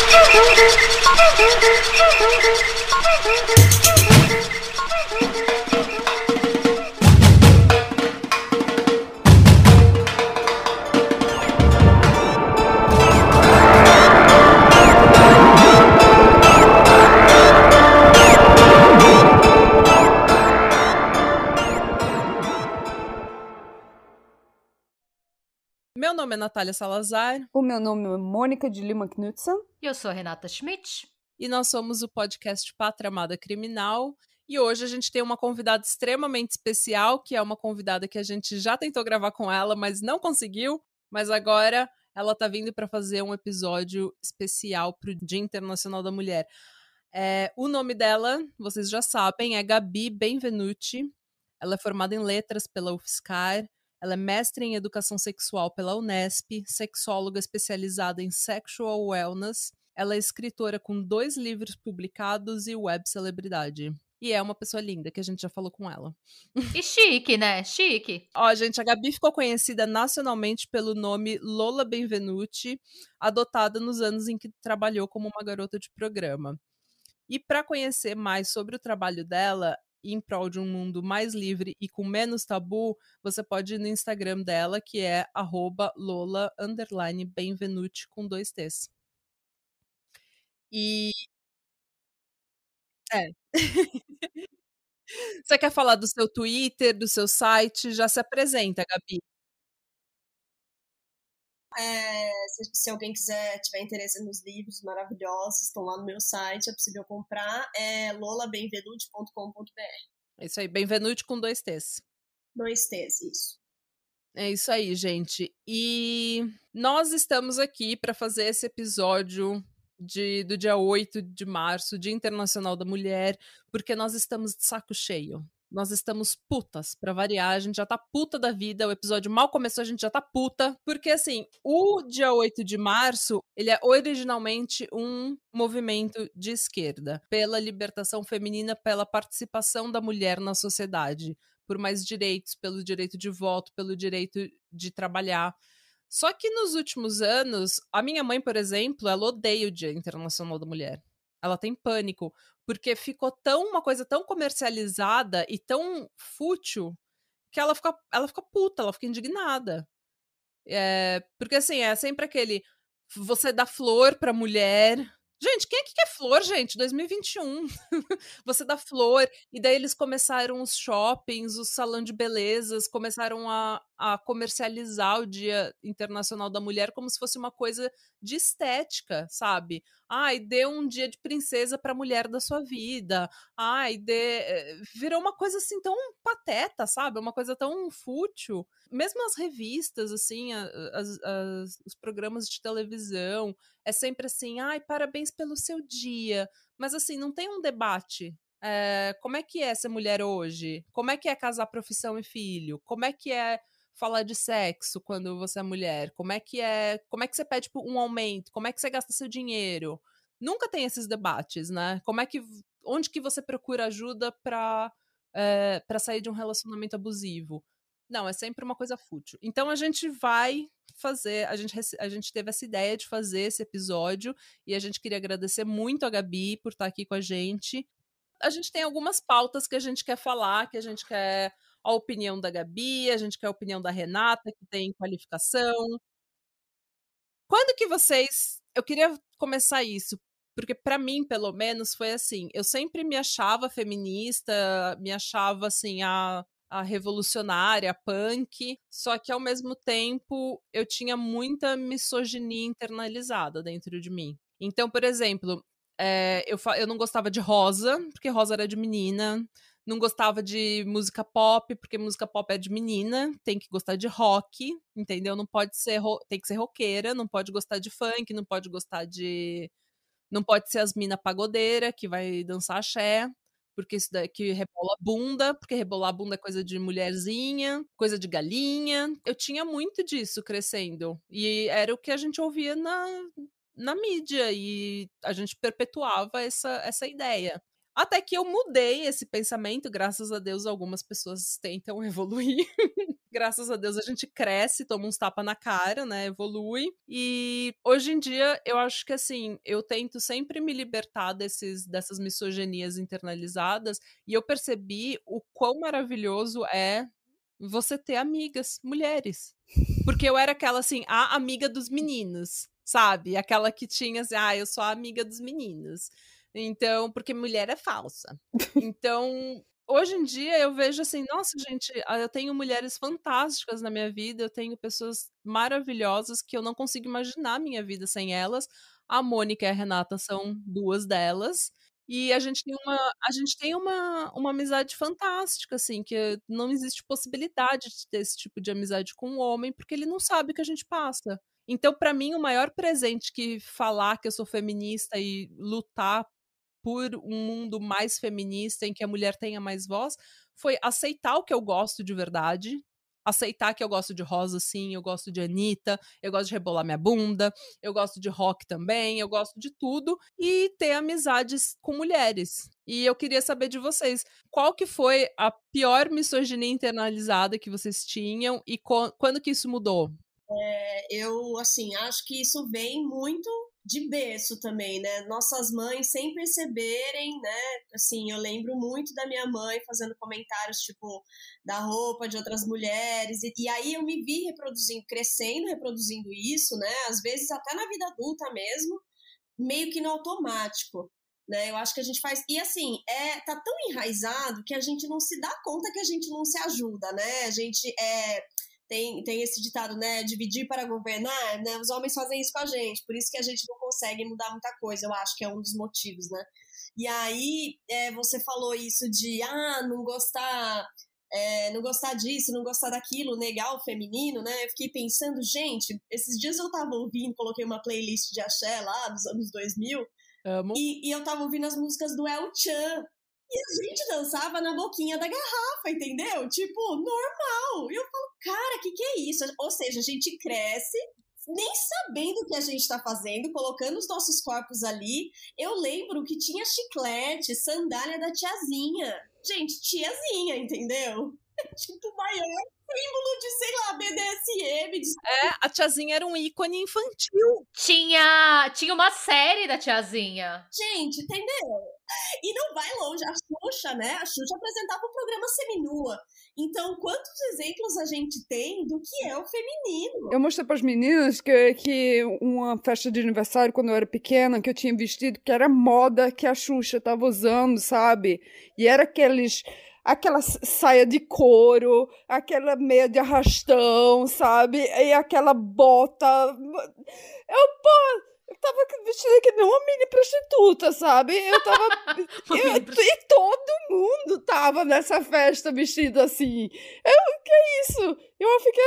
Thank you. Nome é Natália Salazar. O meu nome é Mônica de Lima Knudsen. E eu sou a Renata Schmidt. E nós somos o podcast Pátria Amada Criminal. E hoje a gente tem uma convidada extremamente especial, que é uma convidada que a gente já tentou gravar com ela, mas não conseguiu. Mas agora ela tá vindo para fazer um episódio especial pro Dia Internacional da Mulher. É, o nome dela, vocês já sabem, é Gabi Benvenuti. Ela é formada em letras pela UFSCar ela é mestre em educação sexual pela Unesp, sexóloga especializada em sexual wellness. Ela é escritora com dois livros publicados e web celebridade. E é uma pessoa linda, que a gente já falou com ela. E chique, né? Chique. Ó, gente, a Gabi ficou conhecida nacionalmente pelo nome Lola Benvenuti, adotada nos anos em que trabalhou como uma garota de programa. E para conhecer mais sobre o trabalho dela, em prol de um mundo mais livre e com menos tabu, você pode ir no Instagram dela, que é Lola Benvenuti com dois T's. E. É. você quer falar do seu Twitter, do seu site? Já se apresenta, Gabi. É, se, se, alguém quiser, tiver interesse nos livros maravilhosos, estão lá no meu site, é possível comprar, é lolabenvenuti.com.br. É isso aí, Benvenuti com dois T's. Dois T's, isso. É isso aí, gente. E nós estamos aqui para fazer esse episódio de, do dia 8 de março, Dia Internacional da Mulher, porque nós estamos de saco cheio. Nós estamos putas, pra variar. A gente já tá puta da vida. O episódio mal começou, a gente já tá puta. Porque, assim, o dia 8 de março, ele é originalmente um movimento de esquerda. Pela libertação feminina, pela participação da mulher na sociedade. Por mais direitos, pelo direito de voto, pelo direito de trabalhar. Só que nos últimos anos, a minha mãe, por exemplo, ela odeia o Dia Internacional da Mulher. Ela tem pânico, porque ficou tão uma coisa tão comercializada e tão fútil que ela fica, ela fica puta, ela fica indignada. É, porque assim, é sempre aquele você dá flor pra mulher, Gente, quem é que quer flor, gente? 2021. Você dá flor. E daí eles começaram os shoppings, o salão de belezas, começaram a, a comercializar o Dia Internacional da Mulher como se fosse uma coisa de estética, sabe? Ai, dê um dia de princesa pra mulher da sua vida. Ai, dê. Eh, virou uma coisa assim tão pateta, sabe? Uma coisa tão fútil. Mesmo as revistas, assim, as, as, os programas de televisão, é sempre assim, ai, parabéns pelo seu dia. Mas assim, não tem um debate. É, como é que é ser mulher hoje? Como é que é casar profissão e filho? Como é que é falar de sexo quando você é mulher? Como é que é? Como é que você pede um aumento? Como é que você gasta seu dinheiro? Nunca tem esses debates, né? Como é que onde que você procura ajuda para é, eh, para sair de um relacionamento abusivo? Não, é sempre uma coisa fútil. Então a gente vai fazer, a gente, a gente teve essa ideia de fazer esse episódio e a gente queria agradecer muito a Gabi por estar aqui com a gente. A gente tem algumas pautas que a gente quer falar, que a gente quer a opinião da Gabi, a gente quer a opinião da Renata, que tem qualificação. Quando que vocês. Eu queria começar isso, porque para mim, pelo menos, foi assim. Eu sempre me achava feminista, me achava assim, a a revolucionária, a punk, só que ao mesmo tempo eu tinha muita misoginia internalizada dentro de mim. Então, por exemplo, é, eu, eu não gostava de rosa, porque rosa era de menina. Não gostava de música pop, porque música pop é de menina. Tem que gostar de rock, entendeu? Não pode ser. Tem que ser roqueira, não pode gostar de funk, não pode gostar de. Não pode ser as mina pagodeira que vai dançar axé porque isso daqui rebola bunda, porque rebolar bunda é coisa de mulherzinha, coisa de galinha. Eu tinha muito disso crescendo. E era o que a gente ouvia na, na mídia, e a gente perpetuava essa, essa ideia. Até que eu mudei esse pensamento, graças a Deus, algumas pessoas tentam evoluir. graças a Deus a gente cresce, toma uns tapa na cara, né? Evolui. E hoje em dia eu acho que assim, eu tento sempre me libertar desses, dessas misogenias internalizadas e eu percebi o quão maravilhoso é você ter amigas, mulheres. Porque eu era aquela assim, a amiga dos meninos, sabe? Aquela que tinha assim, ah, eu sou a amiga dos meninos. Então, porque mulher é falsa. Então, hoje em dia eu vejo assim, nossa, gente, ah, eu tenho mulheres fantásticas na minha vida, eu tenho pessoas maravilhosas que eu não consigo imaginar a minha vida sem elas. A Mônica e a Renata são duas delas. E a gente tem uma, a gente tem uma, uma amizade fantástica, assim, que não existe possibilidade de ter esse tipo de amizade com um homem, porque ele não sabe o que a gente passa. Então, para mim, o maior presente que falar que eu sou feminista e lutar por um mundo mais feminista em que a mulher tenha mais voz foi aceitar o que eu gosto de verdade, aceitar que eu gosto de rosa sim, eu gosto de Anitta, eu gosto de rebolar minha bunda, eu gosto de rock também, eu gosto de tudo e ter amizades com mulheres. E eu queria saber de vocês, qual que foi a pior misoginia internalizada que vocês tinham e quando que isso mudou? É, eu, assim, acho que isso vem muito de berço também, né? Nossas mães sem perceberem, né? Assim, eu lembro muito da minha mãe fazendo comentários, tipo, da roupa de outras mulheres. E, e aí eu me vi reproduzindo, crescendo, reproduzindo isso, né? Às vezes até na vida adulta mesmo, meio que no automático. Né, eu acho que a gente faz. E assim, é, tá tão enraizado que a gente não se dá conta que a gente não se ajuda, né? A gente é tem, tem esse ditado, né? Dividir para governar, né? Os homens fazem isso com a gente, por isso que a gente não consegue mudar muita coisa, eu acho que é um dos motivos, né? E aí, é, você falou isso de, ah, não gostar, é, não gostar disso, não gostar daquilo, negar o feminino, né? Eu fiquei pensando, gente, esses dias eu tava ouvindo, coloquei uma playlist de axé lá, dos anos 2000, Amo. E, e eu tava ouvindo as músicas do El Chan, e a gente dançava na boquinha da garrafa, entendeu? Tipo, normal. E eu falo, cara, o que, que é isso? Ou seja, a gente cresce nem sabendo o que a gente está fazendo, colocando os nossos corpos ali. Eu lembro que tinha chiclete, sandália da tiazinha. Gente, tiazinha, entendeu? tipo, maior símbolo de, sei lá, BDSM. De... É, a tiazinha era um ícone infantil. Tinha, tinha uma série da tiazinha. Gente, entendeu? E não vai longe. A Xuxa, né? A Xuxa apresentava o um programa seminua. Então, quantos exemplos a gente tem do que é o feminino? Eu mostrei para as meninas que, que uma festa de aniversário, quando eu era pequena, que eu tinha vestido, que era moda que a Xuxa estava usando, sabe? E era aqueles aquela saia de couro, aquela meia de arrastão, sabe? E aquela bota. Eu, pô, tava vestida que nem uma mini prostituta, sabe? Eu tava. eu, e todo mundo tava nessa festa vestido assim. Eu, que é isso? Eu fiquei.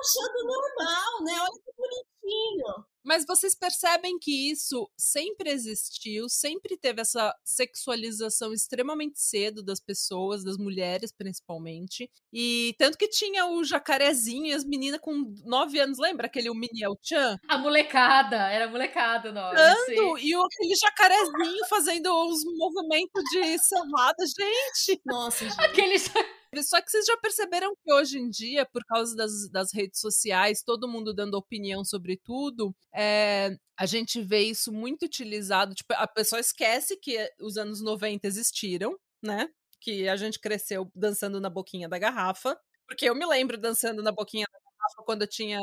Achando normal, né? Olha que bonitinho. Mas vocês percebem que isso sempre existiu, sempre teve essa sexualização extremamente cedo das pessoas, das mulheres principalmente. E tanto que tinha o jacarezinho e as meninas com 9 anos, lembra aquele o mini El Chan? A molecada, era molecada nós. Dando, e o, aquele jacarezinho fazendo os movimentos de serrada, gente. Nossa, gente. Aquele só que vocês já perceberam que hoje em dia, por causa das, das redes sociais, todo mundo dando opinião sobre tudo, é, a gente vê isso muito utilizado. Tipo, a pessoa esquece que os anos 90 existiram, né? Que a gente cresceu dançando na boquinha da garrafa. Porque eu me lembro dançando na boquinha da garrafa quando eu tinha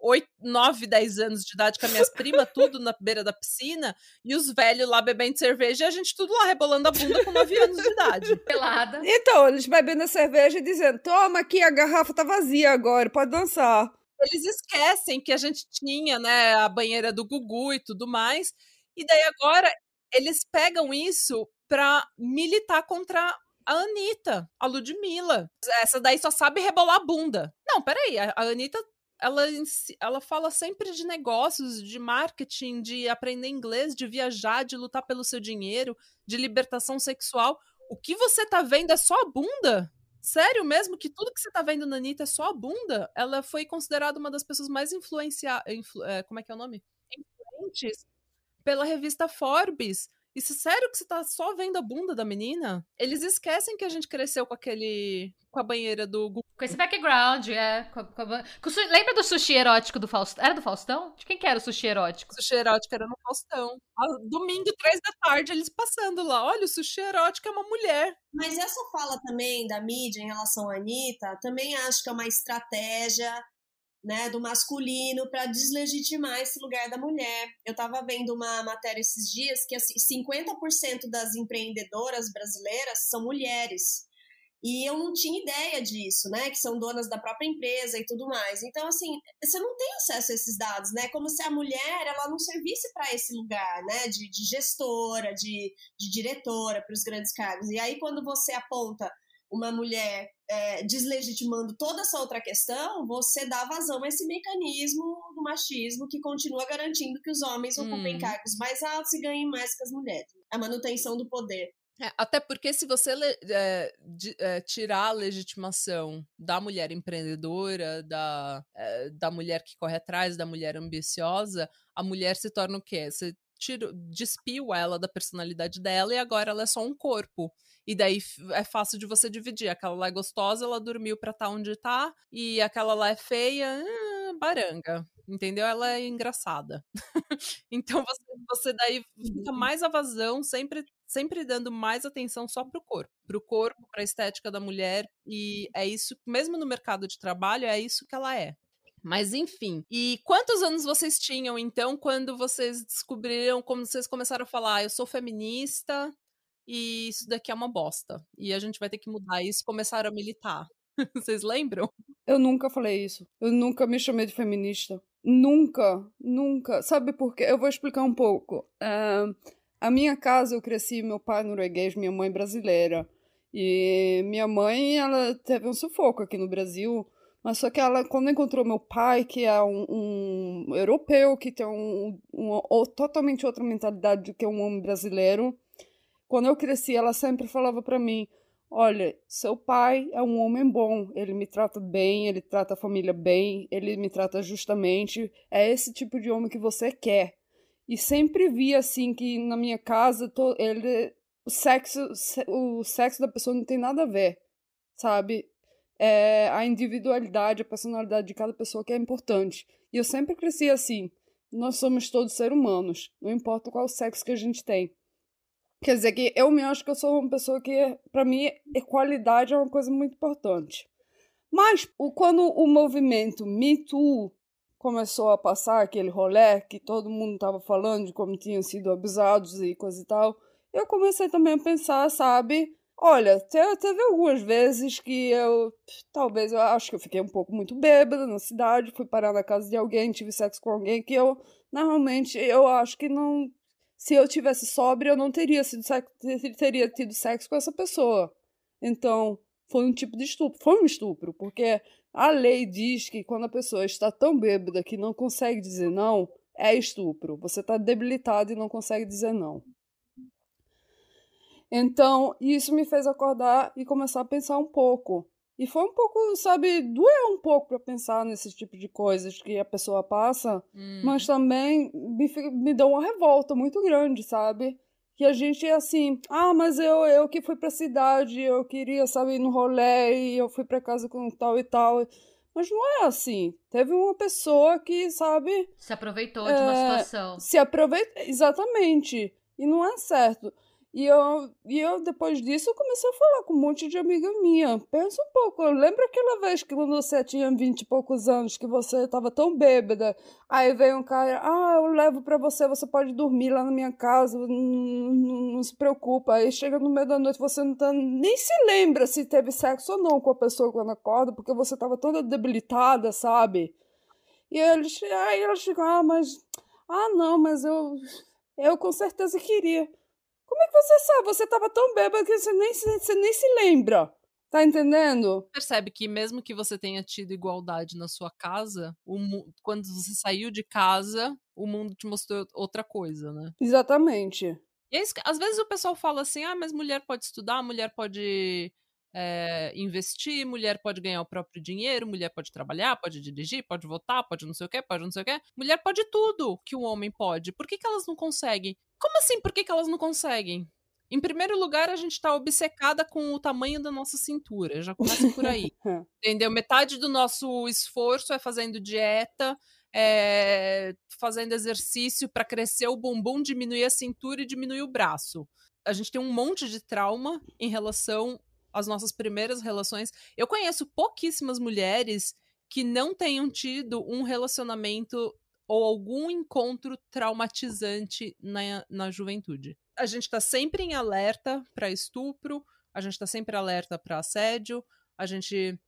8, 9, 10 anos de idade com as minhas primas, tudo na beira da piscina, e os velhos lá bebendo cerveja e a gente tudo lá rebolando a bunda com 9 anos de idade. Pelada. Então, eles bebendo a cerveja e dizendo: toma aqui, a garrafa tá vazia agora, pode dançar. Eles esquecem que a gente tinha, né, a banheira do Gugu e tudo mais, e daí agora eles pegam isso pra militar contra a Anitta, a Ludmilla. Essa daí só sabe rebolar a bunda. Não, peraí, a Anitta ela, ela fala sempre de negócios, de marketing, de aprender inglês, de viajar, de lutar pelo seu dinheiro, de libertação sexual. O que você tá vendo é só a bunda? Sério mesmo que tudo que você tá vendo na Anitta é só a bunda? Ela foi considerada uma das pessoas mais influenciadas. Influ, é, como é que é o nome? Influentes pela revista Forbes. Isso sério que você tá só vendo a bunda da menina? Eles esquecem que a gente cresceu com aquele. com a banheira do Gugu. Com esse background, é. Com a- com a com o su- Lembra do sushi erótico do Faustão? Era do Faustão? De quem que era o sushi erótico? Sushi erótico era no Faustão. Domingo, três da tarde, eles passando lá. Olha, o sushi erótico é uma mulher. Mas essa fala também da mídia em relação à Anitta, também acho que é uma estratégia né, do masculino para deslegitimar esse lugar da mulher. Eu estava vendo uma matéria esses dias que assim, 50% das empreendedoras brasileiras são mulheres. E eu não tinha ideia disso, né? Que são donas da própria empresa e tudo mais. Então, assim, você não tem acesso a esses dados, né? Como se a mulher ela não servisse para esse lugar, né? De, de gestora, de, de diretora para os grandes cargos. E aí, quando você aponta uma mulher é, deslegitimando toda essa outra questão, você dá vazão a esse mecanismo do machismo que continua garantindo que os homens ocupem Hum. cargos mais altos e ganhem mais que as mulheres. A manutenção do poder. É, até porque se você é, de- é, tirar a legitimação da mulher empreendedora, da, é, da mulher que corre atrás, da mulher ambiciosa, a mulher se torna o quê? Você tira, despiu ela da personalidade dela e agora ela é só um corpo. E daí é fácil de você dividir. Aquela lá é gostosa, ela dormiu pra estar onde tá, e aquela lá é feia, ah, baranga. Entendeu? Ela é engraçada. então você, você daí fica mais a vazão, sempre sempre dando mais atenção só pro corpo, pro corpo, pra estética da mulher e é isso, mesmo no mercado de trabalho, é isso que ela é. Mas enfim. E quantos anos vocês tinham então quando vocês descobriram, como vocês começaram a falar, "Ah, eu sou feminista e isso daqui é uma bosta. E a gente vai ter que mudar isso, começaram a militar. Vocês lembram? Eu nunca falei isso. Eu nunca me chamei de feminista. Nunca, nunca. Sabe por quê? Eu vou explicar um pouco. Ah, a minha casa, eu cresci, meu pai norueguês, minha mãe brasileira. E minha mãe, ela teve um sufoco aqui no Brasil. Mas só que ela, quando encontrou meu pai, que é um, um europeu, que tem um, uma ou- totalmente outra mentalidade do que um homem brasileiro, quando eu cresci, ela sempre falava pra mim: Olha, seu pai é um homem bom, ele me trata bem, ele trata a família bem, ele me trata justamente. É esse tipo de homem que você quer. E sempre vi assim que na minha casa to- ele, o sexo, se- o sexo da pessoa não tem nada a ver, sabe? É a individualidade, a personalidade de cada pessoa que é importante. E eu sempre cresci assim. Nós somos todos seres humanos, não importa qual sexo que a gente tem. Quer dizer que eu me acho que eu sou uma pessoa que, pra mim, equalidade é uma coisa muito importante. Mas quando o movimento Me Too começou a passar aquele rolê que todo mundo estava falando de como tinham sido abusados e coisa e tal, eu comecei também a pensar, sabe? Olha, te- teve algumas vezes que eu, talvez, eu acho que eu fiquei um pouco muito bêbada na cidade, fui parar na casa de alguém, tive sexo com alguém que eu, normalmente, eu acho que não se eu tivesse sóbria, eu não teria sido sexo, teria tido sexo com essa pessoa. Então, foi um tipo de estupro. Foi um estupro, porque a lei diz que quando a pessoa está tão bêbada que não consegue dizer não, é estupro. Você está debilitado e não consegue dizer não. Então, isso me fez acordar e começar a pensar um pouco. E foi um pouco, sabe, doeu um pouco para pensar nesse tipo de coisas que a pessoa passa, Hum. mas também me, me deu uma revolta muito grande, sabe? Que a gente é assim, ah, mas eu, eu que fui pra cidade, eu queria, sabe, ir no rolê e eu fui pra casa com tal e tal. Mas não é assim. Teve uma pessoa que, sabe, Se aproveitou de uma É, situação. se aproveita. Exatamente. E não é certo. E eu, e eu, depois disso, eu comecei a falar com um monte de amiga minha. Pensa um pouco. Lembra aquela vez que quando você tinha vinte e poucos anos, que você estava tão bêbada, aí veio um cara, ah, eu levo pra você, você pode dormir lá na minha casa, não, não, não se preocupa. Aí chega no meio da noite, você não tá, nem se lembra se teve sexo ou não com a pessoa quando acorda, porque você estava toda debilitada, sabe? E eles, aí elas ficam, ah, mas, ah, não, mas eu, eu com certeza queria. Como é que você sabe? Você tava tão bêbado que você nem, se- você nem se lembra. Tá entendendo? Percebe que mesmo que você tenha tido igualdade na sua casa, mu- quando você saiu de casa, o mundo te mostrou outra coisa, né? Exatamente. E é isso que, às vezes o pessoal fala assim: ah, mas mulher pode estudar, mulher pode é, investir, mulher pode ganhar o próprio dinheiro, mulher pode trabalhar, pode dirigir, pode votar, pode não sei o que, pode não sei o que. Mulher pode tudo que um homem pode. Por que, que elas não conseguem? Como assim, por que, que elas não conseguem? Em primeiro lugar, a gente está obcecada com o tamanho da nossa cintura. Já começa por aí. entendeu? Metade do nosso esforço é fazendo dieta, é, fazendo exercício para crescer o bumbum, diminuir a cintura e diminuir o braço. A gente tem um monte de trauma em relação às nossas primeiras relações. Eu conheço pouquíssimas mulheres que não tenham tido um relacionamento ou algum encontro traumatizante na, na juventude. A gente está sempre em alerta para estupro, a gente está sempre alerta para assédio, a gente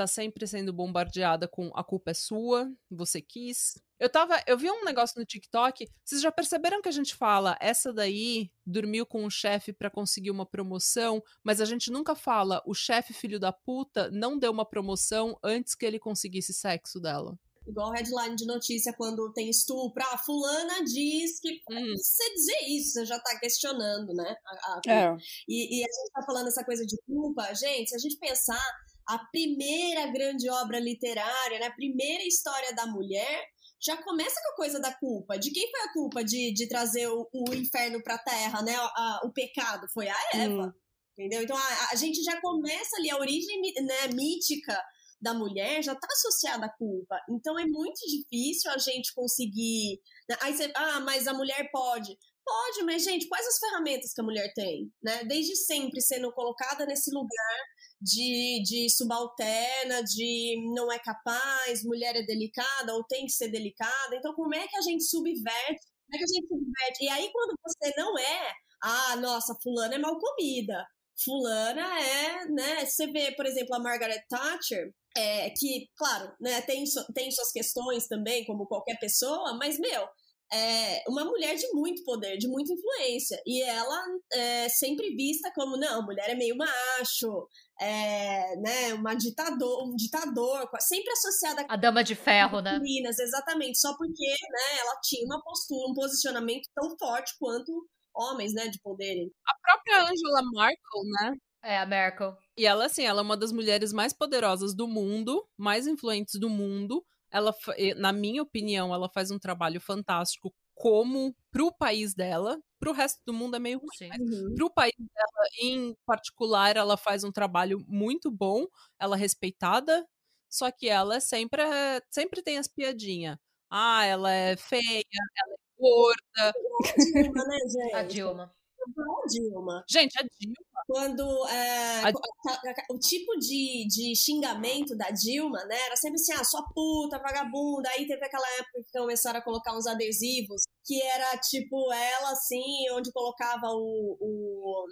tá sempre sendo bombardeada com a culpa é sua, você quis. Eu tava, eu vi um negócio no TikTok, vocês já perceberam que a gente fala, essa daí dormiu com o chefe para conseguir uma promoção, mas a gente nunca fala, o chefe filho da puta não deu uma promoção antes que ele conseguisse sexo dela. Igual headline de notícia quando tem estupro. Ah, fulana diz que. Hum. Você dizer isso, você já tá questionando, né? A, a... É. E, e a gente tá falando essa coisa de culpa. Gente, se a gente pensar, a primeira grande obra literária, né, a primeira história da mulher, já começa com a coisa da culpa. De quem foi a culpa de, de trazer o, o inferno para a terra, né? A, o pecado foi a Eva. Hum. Entendeu? Então a, a, gente já começa ali, a origem né, mítica da mulher já está associada à culpa. Então é muito difícil a gente conseguir. Né? Aí você, ah, mas a mulher pode. Pode, mas, gente, quais as ferramentas que a mulher tem? Né? Desde sempre sendo colocada nesse lugar de, de subalterna, de não é capaz, mulher é delicada ou tem que ser delicada. Então, como é que a gente subverte? Como é que a gente subverte? E aí, quando você não é, ah, nossa, fulana é mal comida. Fulana é, né? Você vê, por exemplo, a Margaret Thatcher, é, que, claro, né, tem, tem suas questões também, como qualquer pessoa, mas, meu, é uma mulher de muito poder, de muita influência. E ela é sempre vista como, não, mulher é meio macho, é, né, uma ditador, um ditador, sempre associada a dama de ferro, né? Meninas, exatamente, só porque, né, ela tinha uma postura, um posicionamento tão forte quanto homens, né, de poderem. A própria Angela Merkel, né? É, a Merkel. E ela, assim, ela é uma das mulheres mais poderosas do mundo, mais influentes do mundo. Ela, na minha opinião, ela faz um trabalho fantástico como pro país dela, pro resto do mundo é meio ruim, Sim. mas uhum. pro país dela em particular, ela faz um trabalho muito bom, ela é respeitada, só que ela é sempre, sempre tem as piadinhas. Ah, ela é feia, ela é gorda. A Dilma, né, gente? A Dilma. A Dilma. Gente, a Dilma quando é, a... o tipo de, de xingamento da Dilma, né, era sempre assim, ah, sua puta, vagabunda, aí teve aquela época que começaram a colocar uns adesivos, que era tipo ela, assim, onde colocava o, o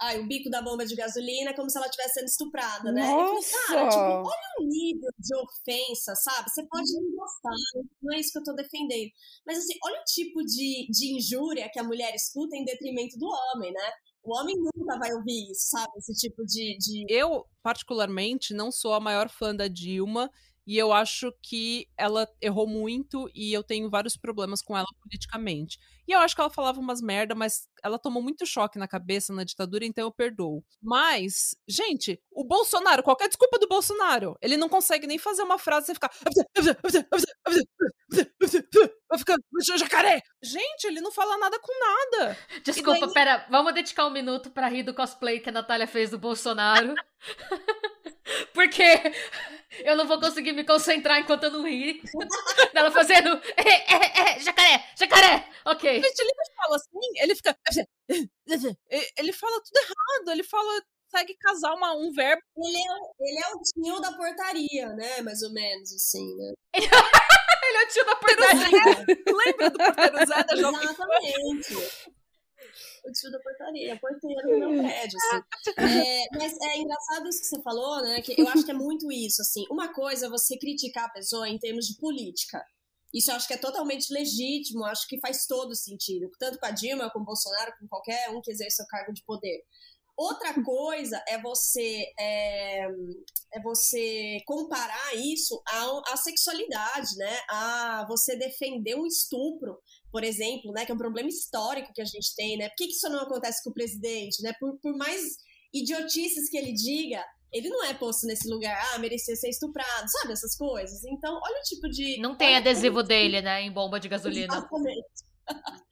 ai, o bico da bomba de gasolina como se ela estivesse sendo estuprada, né? Nossa! Cara, tipo, olha o nível de ofensa, sabe? Você pode não gostar, não é isso que eu tô defendendo. Mas assim, olha o tipo de, de injúria que a mulher escuta em detrimento do homem, né? O homem nunca vai ouvir isso, sabe? Esse tipo de, de. Eu, particularmente, não sou a maior fã da Dilma. E eu acho que ela errou muito e eu tenho vários problemas com ela politicamente. E eu acho que ela falava umas merda, mas ela tomou muito choque na cabeça na ditadura, então eu perdoo. Mas, gente, o Bolsonaro, qualquer desculpa do Bolsonaro, ele não consegue nem fazer uma frase sem ficar. Vai ficar jacaré! Gente, ele não fala nada com nada. Desculpa, daí... pera, vamos dedicar um minuto pra rir do cosplay que a Natália fez do Bolsonaro. Porque eu não vou conseguir me concentrar enquanto eu não rir. Ela fazendo. É, é, é, jacaré, jacaré! Ok. Gente, ele fala assim, ele fica. Ele fala tudo errado, ele fala. Segue casar uma, um verbo. Ele é, ele é o tio da portaria, né? Mais ou menos, assim, né? ele é o tio da portaria. Lembra do porteiro Zé da Jovem Exatamente o tio da portaria, porteiro do meu prédio, assim. É, mas é engraçado isso que você falou, né? Que eu acho que é muito isso, assim. Uma coisa é você criticar a pessoa em termos de política. Isso eu acho que é totalmente legítimo, acho que faz todo sentido. Tanto com a Dilma, com o Bolsonaro, com qualquer um que exerça o cargo de poder. Outra coisa é você é, é você comparar isso à, à, sexualidade, né? A você defender um estupro por exemplo, né, que é um problema histórico que a gente tem, né? Por que, que isso não acontece com o presidente, né? Por, por mais idiotices que ele diga, ele não é posto nesse lugar, ah, merecia ser estuprado, sabe? Essas coisas. Então, olha o tipo de. Não tem adesivo dele, né? Em bomba de gasolina. Exatamente.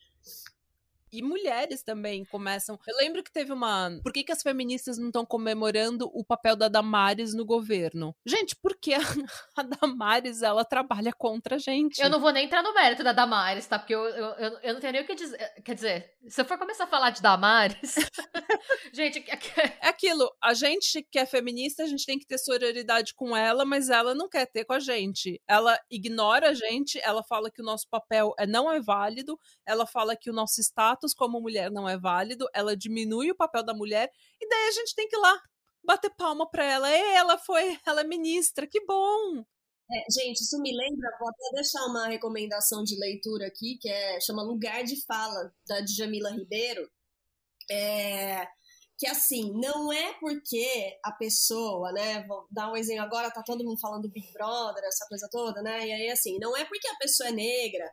E mulheres também começam. Eu lembro que teve uma. Por que, que as feministas não estão comemorando o papel da Damares no governo? Gente, porque a, a Damares ela trabalha contra a gente. Eu não vou nem entrar no mérito da Damares, tá? Porque eu, eu, eu, eu não tenho nem o que dizer. Quer dizer, se eu for começar a falar de Damares. gente. É aquilo. A gente que é feminista, a gente tem que ter sororidade com ela, mas ela não quer ter com a gente. Ela ignora a gente, ela fala que o nosso papel é, não é válido, ela fala que o nosso status status como mulher não é válido, ela diminui o papel da mulher, e daí a gente tem que ir lá bater palma pra ela. E ela foi, ela é ministra, que bom! É, gente, isso me lembra, vou até deixar uma recomendação de leitura aqui, que é chama Lugar de Fala, da Djamila Ribeiro. É, que assim, não é porque a pessoa, né, vou dar um exemplo agora, tá todo mundo falando Big Brother, essa coisa toda, né, e aí assim, não é porque a pessoa é negra,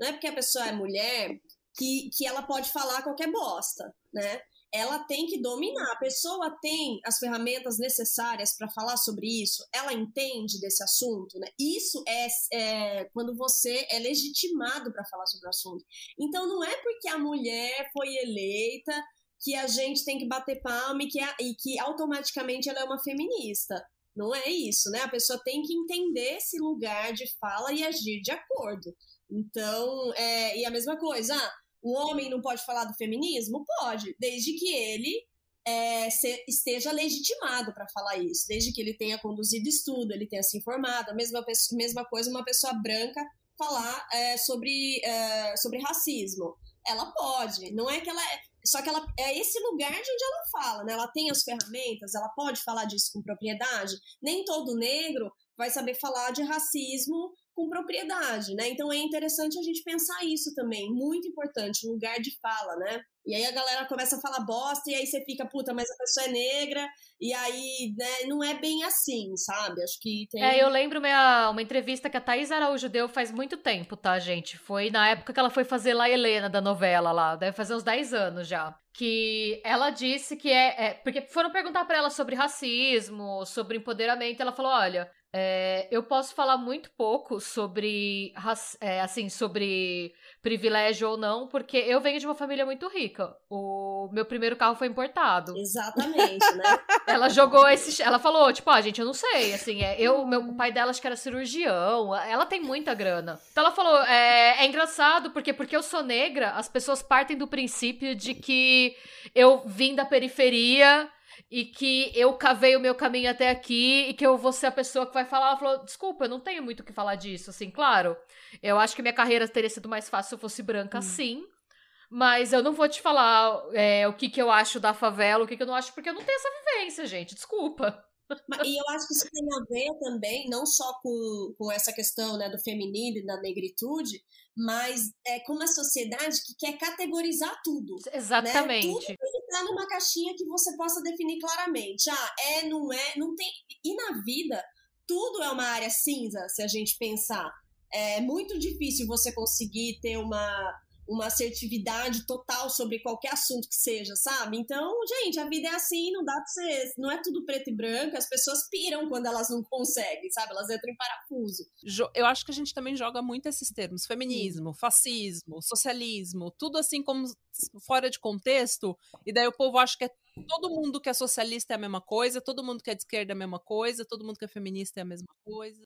não é porque a pessoa é mulher, que, que ela pode falar qualquer bosta, né? Ela tem que dominar. A pessoa tem as ferramentas necessárias para falar sobre isso. Ela entende desse assunto, né? Isso é, é quando você é legitimado para falar sobre o assunto. Então não é porque a mulher foi eleita que a gente tem que bater palma e que, e que automaticamente ela é uma feminista. Não é isso, né? A pessoa tem que entender esse lugar de fala e agir de acordo. Então, é, e a mesma coisa, ah, o homem não pode falar do feminismo? Pode, desde que ele é, se, esteja legitimado para falar isso, desde que ele tenha conduzido estudo, ele tenha se informado. A mesma, mesma coisa uma pessoa branca falar é, sobre, é, sobre racismo. Ela pode, não é que ela é. Só que ela é esse lugar de onde ela fala, né? Ela tem as ferramentas, ela pode falar disso com propriedade. Nem todo negro vai saber falar de racismo com propriedade, né? Então é interessante a gente pensar isso também, muito importante, lugar de fala, né? E aí a galera começa a falar bosta e aí você fica, puta, mas a pessoa é negra e aí, né, não é bem assim, sabe? Acho que tem... É, eu lembro minha, uma entrevista que a Thaís Araújo deu faz muito tempo, tá, gente? Foi na época que ela foi fazer lá Helena da novela lá, deve fazer uns 10 anos já que ela disse que é, é, porque foram perguntar para ela sobre racismo, sobre empoderamento, ela falou, olha, é, eu posso falar muito pouco sobre, é, assim, sobre privilégio ou não, porque eu venho de uma família muito rica. O meu primeiro carro foi importado. Exatamente, né? ela jogou esse, ela falou, tipo, ah, gente, eu não sei, assim, é, eu, meu o pai dela acho que era cirurgião, ela tem muita grana. Então ela falou, é, é engraçado porque porque eu sou negra, as pessoas partem do princípio de que eu vim da periferia e que eu cavei o meu caminho até aqui e que eu vou ser a pessoa que vai falar. Ela falou: desculpa, eu não tenho muito o que falar disso, assim, claro. Eu acho que minha carreira teria sido mais fácil se eu fosse branca, hum. sim. Mas eu não vou te falar é, o que, que eu acho da favela, o que, que eu não acho, porque eu não tenho essa vivência, gente. Desculpa. E eu acho que isso tem a ver também, não só com, com essa questão né, do feminino e da negritude, mas é com uma sociedade que quer categorizar tudo. Exatamente. Né? Tudo tem que estar numa caixinha que você possa definir claramente. Ah, é, não é, não tem. E na vida, tudo é uma área cinza, se a gente pensar. É muito difícil você conseguir ter uma uma assertividade total sobre qualquer assunto que seja, sabe? Então, gente, a vida é assim, não dá pra ser. Não é tudo preto e branco, as pessoas piram quando elas não conseguem, sabe? Elas entram em parafuso. Eu acho que a gente também joga muito esses termos: feminismo, fascismo, socialismo, tudo assim como fora de contexto, e daí o povo acha que é todo mundo que é socialista é a mesma coisa, todo mundo que é de esquerda é a mesma coisa, todo mundo que é feminista é a mesma coisa.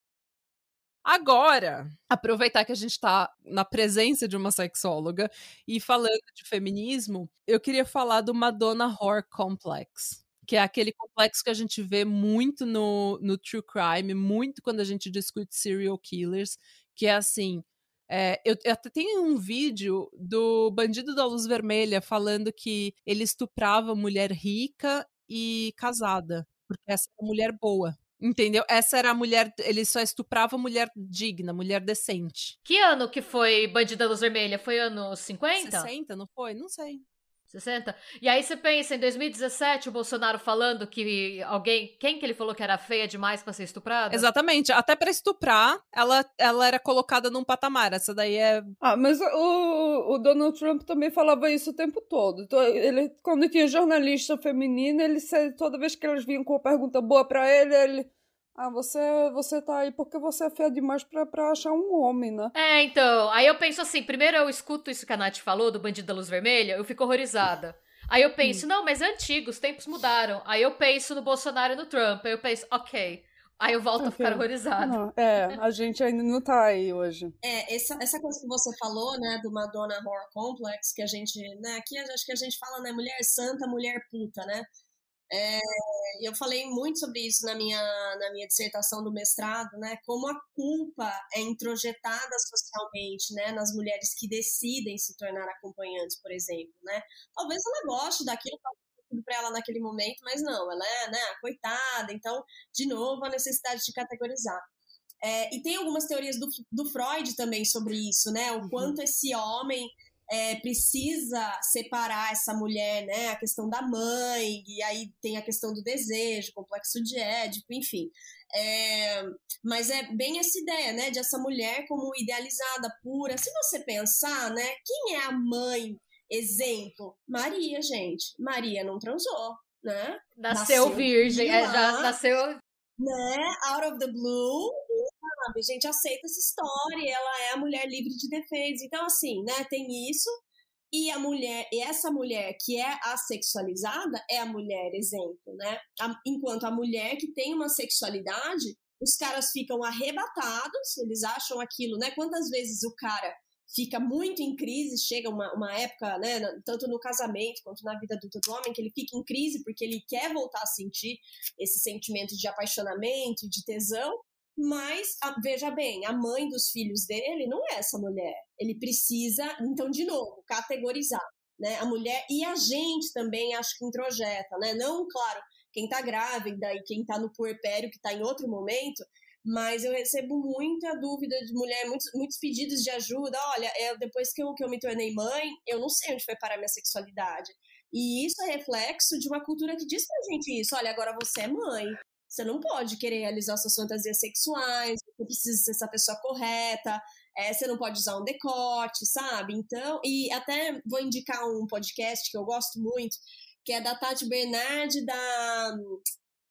Agora, aproveitar que a gente está na presença de uma sexóloga e falando de feminismo, eu queria falar do Madonna Horror Complex, que é aquele complexo que a gente vê muito no, no true crime, muito quando a gente discute serial killers, que é assim. É, eu, eu até tenho um vídeo do Bandido da Luz Vermelha falando que ele estuprava mulher rica e casada, porque essa é uma mulher boa. Entendeu? Essa era a mulher. Ele só estuprava mulher digna, mulher decente. Que ano que foi Bandida Luz Vermelha? Foi ano 50? 60, não foi? Não sei. 60? E aí você pensa, em 2017, o Bolsonaro falando que alguém. Quem que ele falou que era feia demais pra ser estuprada? Exatamente. Até pra estuprar, ela, ela era colocada num patamar. Essa daí é. Ah, mas o, o Donald Trump também falava isso o tempo todo. Então, ele, quando tinha jornalista feminina, ele toda vez que elas vinham com uma pergunta boa pra ele, ele. Ah, você, você tá aí porque você é feia demais pra, pra achar um homem, né? É, então. Aí eu penso assim: primeiro eu escuto isso que a Nath falou, do bandido da luz vermelha, eu fico horrorizada. Aí eu penso, hum. não, mas é antigo, os tempos mudaram. Aí eu penso no Bolsonaro e no Trump. Aí eu penso, ok. Aí eu volto okay. a ficar horrorizada. Não, é, a gente ainda não tá aí hoje. É, essa, essa coisa que você falou, né, do Madonna Horror Complex, que a gente, né, aqui acho que a gente fala, né, mulher santa, mulher puta, né? É, eu falei muito sobre isso na minha, na minha dissertação do mestrado, né? Como a culpa é introjetada socialmente, né? Nas mulheres que decidem se tornar acompanhantes, por exemplo, né? Talvez ela goste daquilo tudo para ela naquele momento, mas não, ela é, né, coitada. Então, de novo, a necessidade de categorizar. É, e tem algumas teorias do, do Freud também sobre isso, né? O uhum. quanto esse homem é, precisa separar essa mulher, né? A questão da mãe, e aí tem a questão do desejo, complexo de Édipo, enfim. É, mas é bem essa ideia, né? De essa mulher como idealizada, pura. Se você pensar, né? Quem é a mãe exemplo? Maria, gente. Maria não transou, né? Nasceu, nasceu virgem, é, já nasceu. Né? Out of the blue, sabe? Gente aceita essa história, ela é a mulher livre de defeitos. Então, assim, né, tem isso. E a mulher, e essa mulher que é assexualizada é a mulher exemplo, né? A, enquanto a mulher que tem uma sexualidade, os caras ficam arrebatados, eles acham aquilo, né? Quantas vezes o cara fica muito em crise, chega uma, uma época, né, tanto no casamento quanto na vida adulta do homem, que ele fica em crise porque ele quer voltar a sentir esse sentimento de apaixonamento, de tesão, mas, a, veja bem, a mãe dos filhos dele não é essa mulher. Ele precisa, então, de novo, categorizar. Né? A mulher e a gente também acho que introjeta, né? Não, claro, quem tá grávida e quem tá no puerpério, que tá em outro momento, mas eu recebo muita dúvida de mulher, muitos, muitos pedidos de ajuda. Olha, eu, depois que eu, que eu me tornei mãe, eu não sei onde foi parar minha sexualidade. E isso é reflexo de uma cultura que diz pra gente isso. Olha, agora você é mãe. Você não pode querer realizar suas fantasias sexuais, você precisa ser essa pessoa correta, é, você não pode usar um decote, sabe? Então, e até vou indicar um podcast que eu gosto muito, que é da Tati Bernard, da,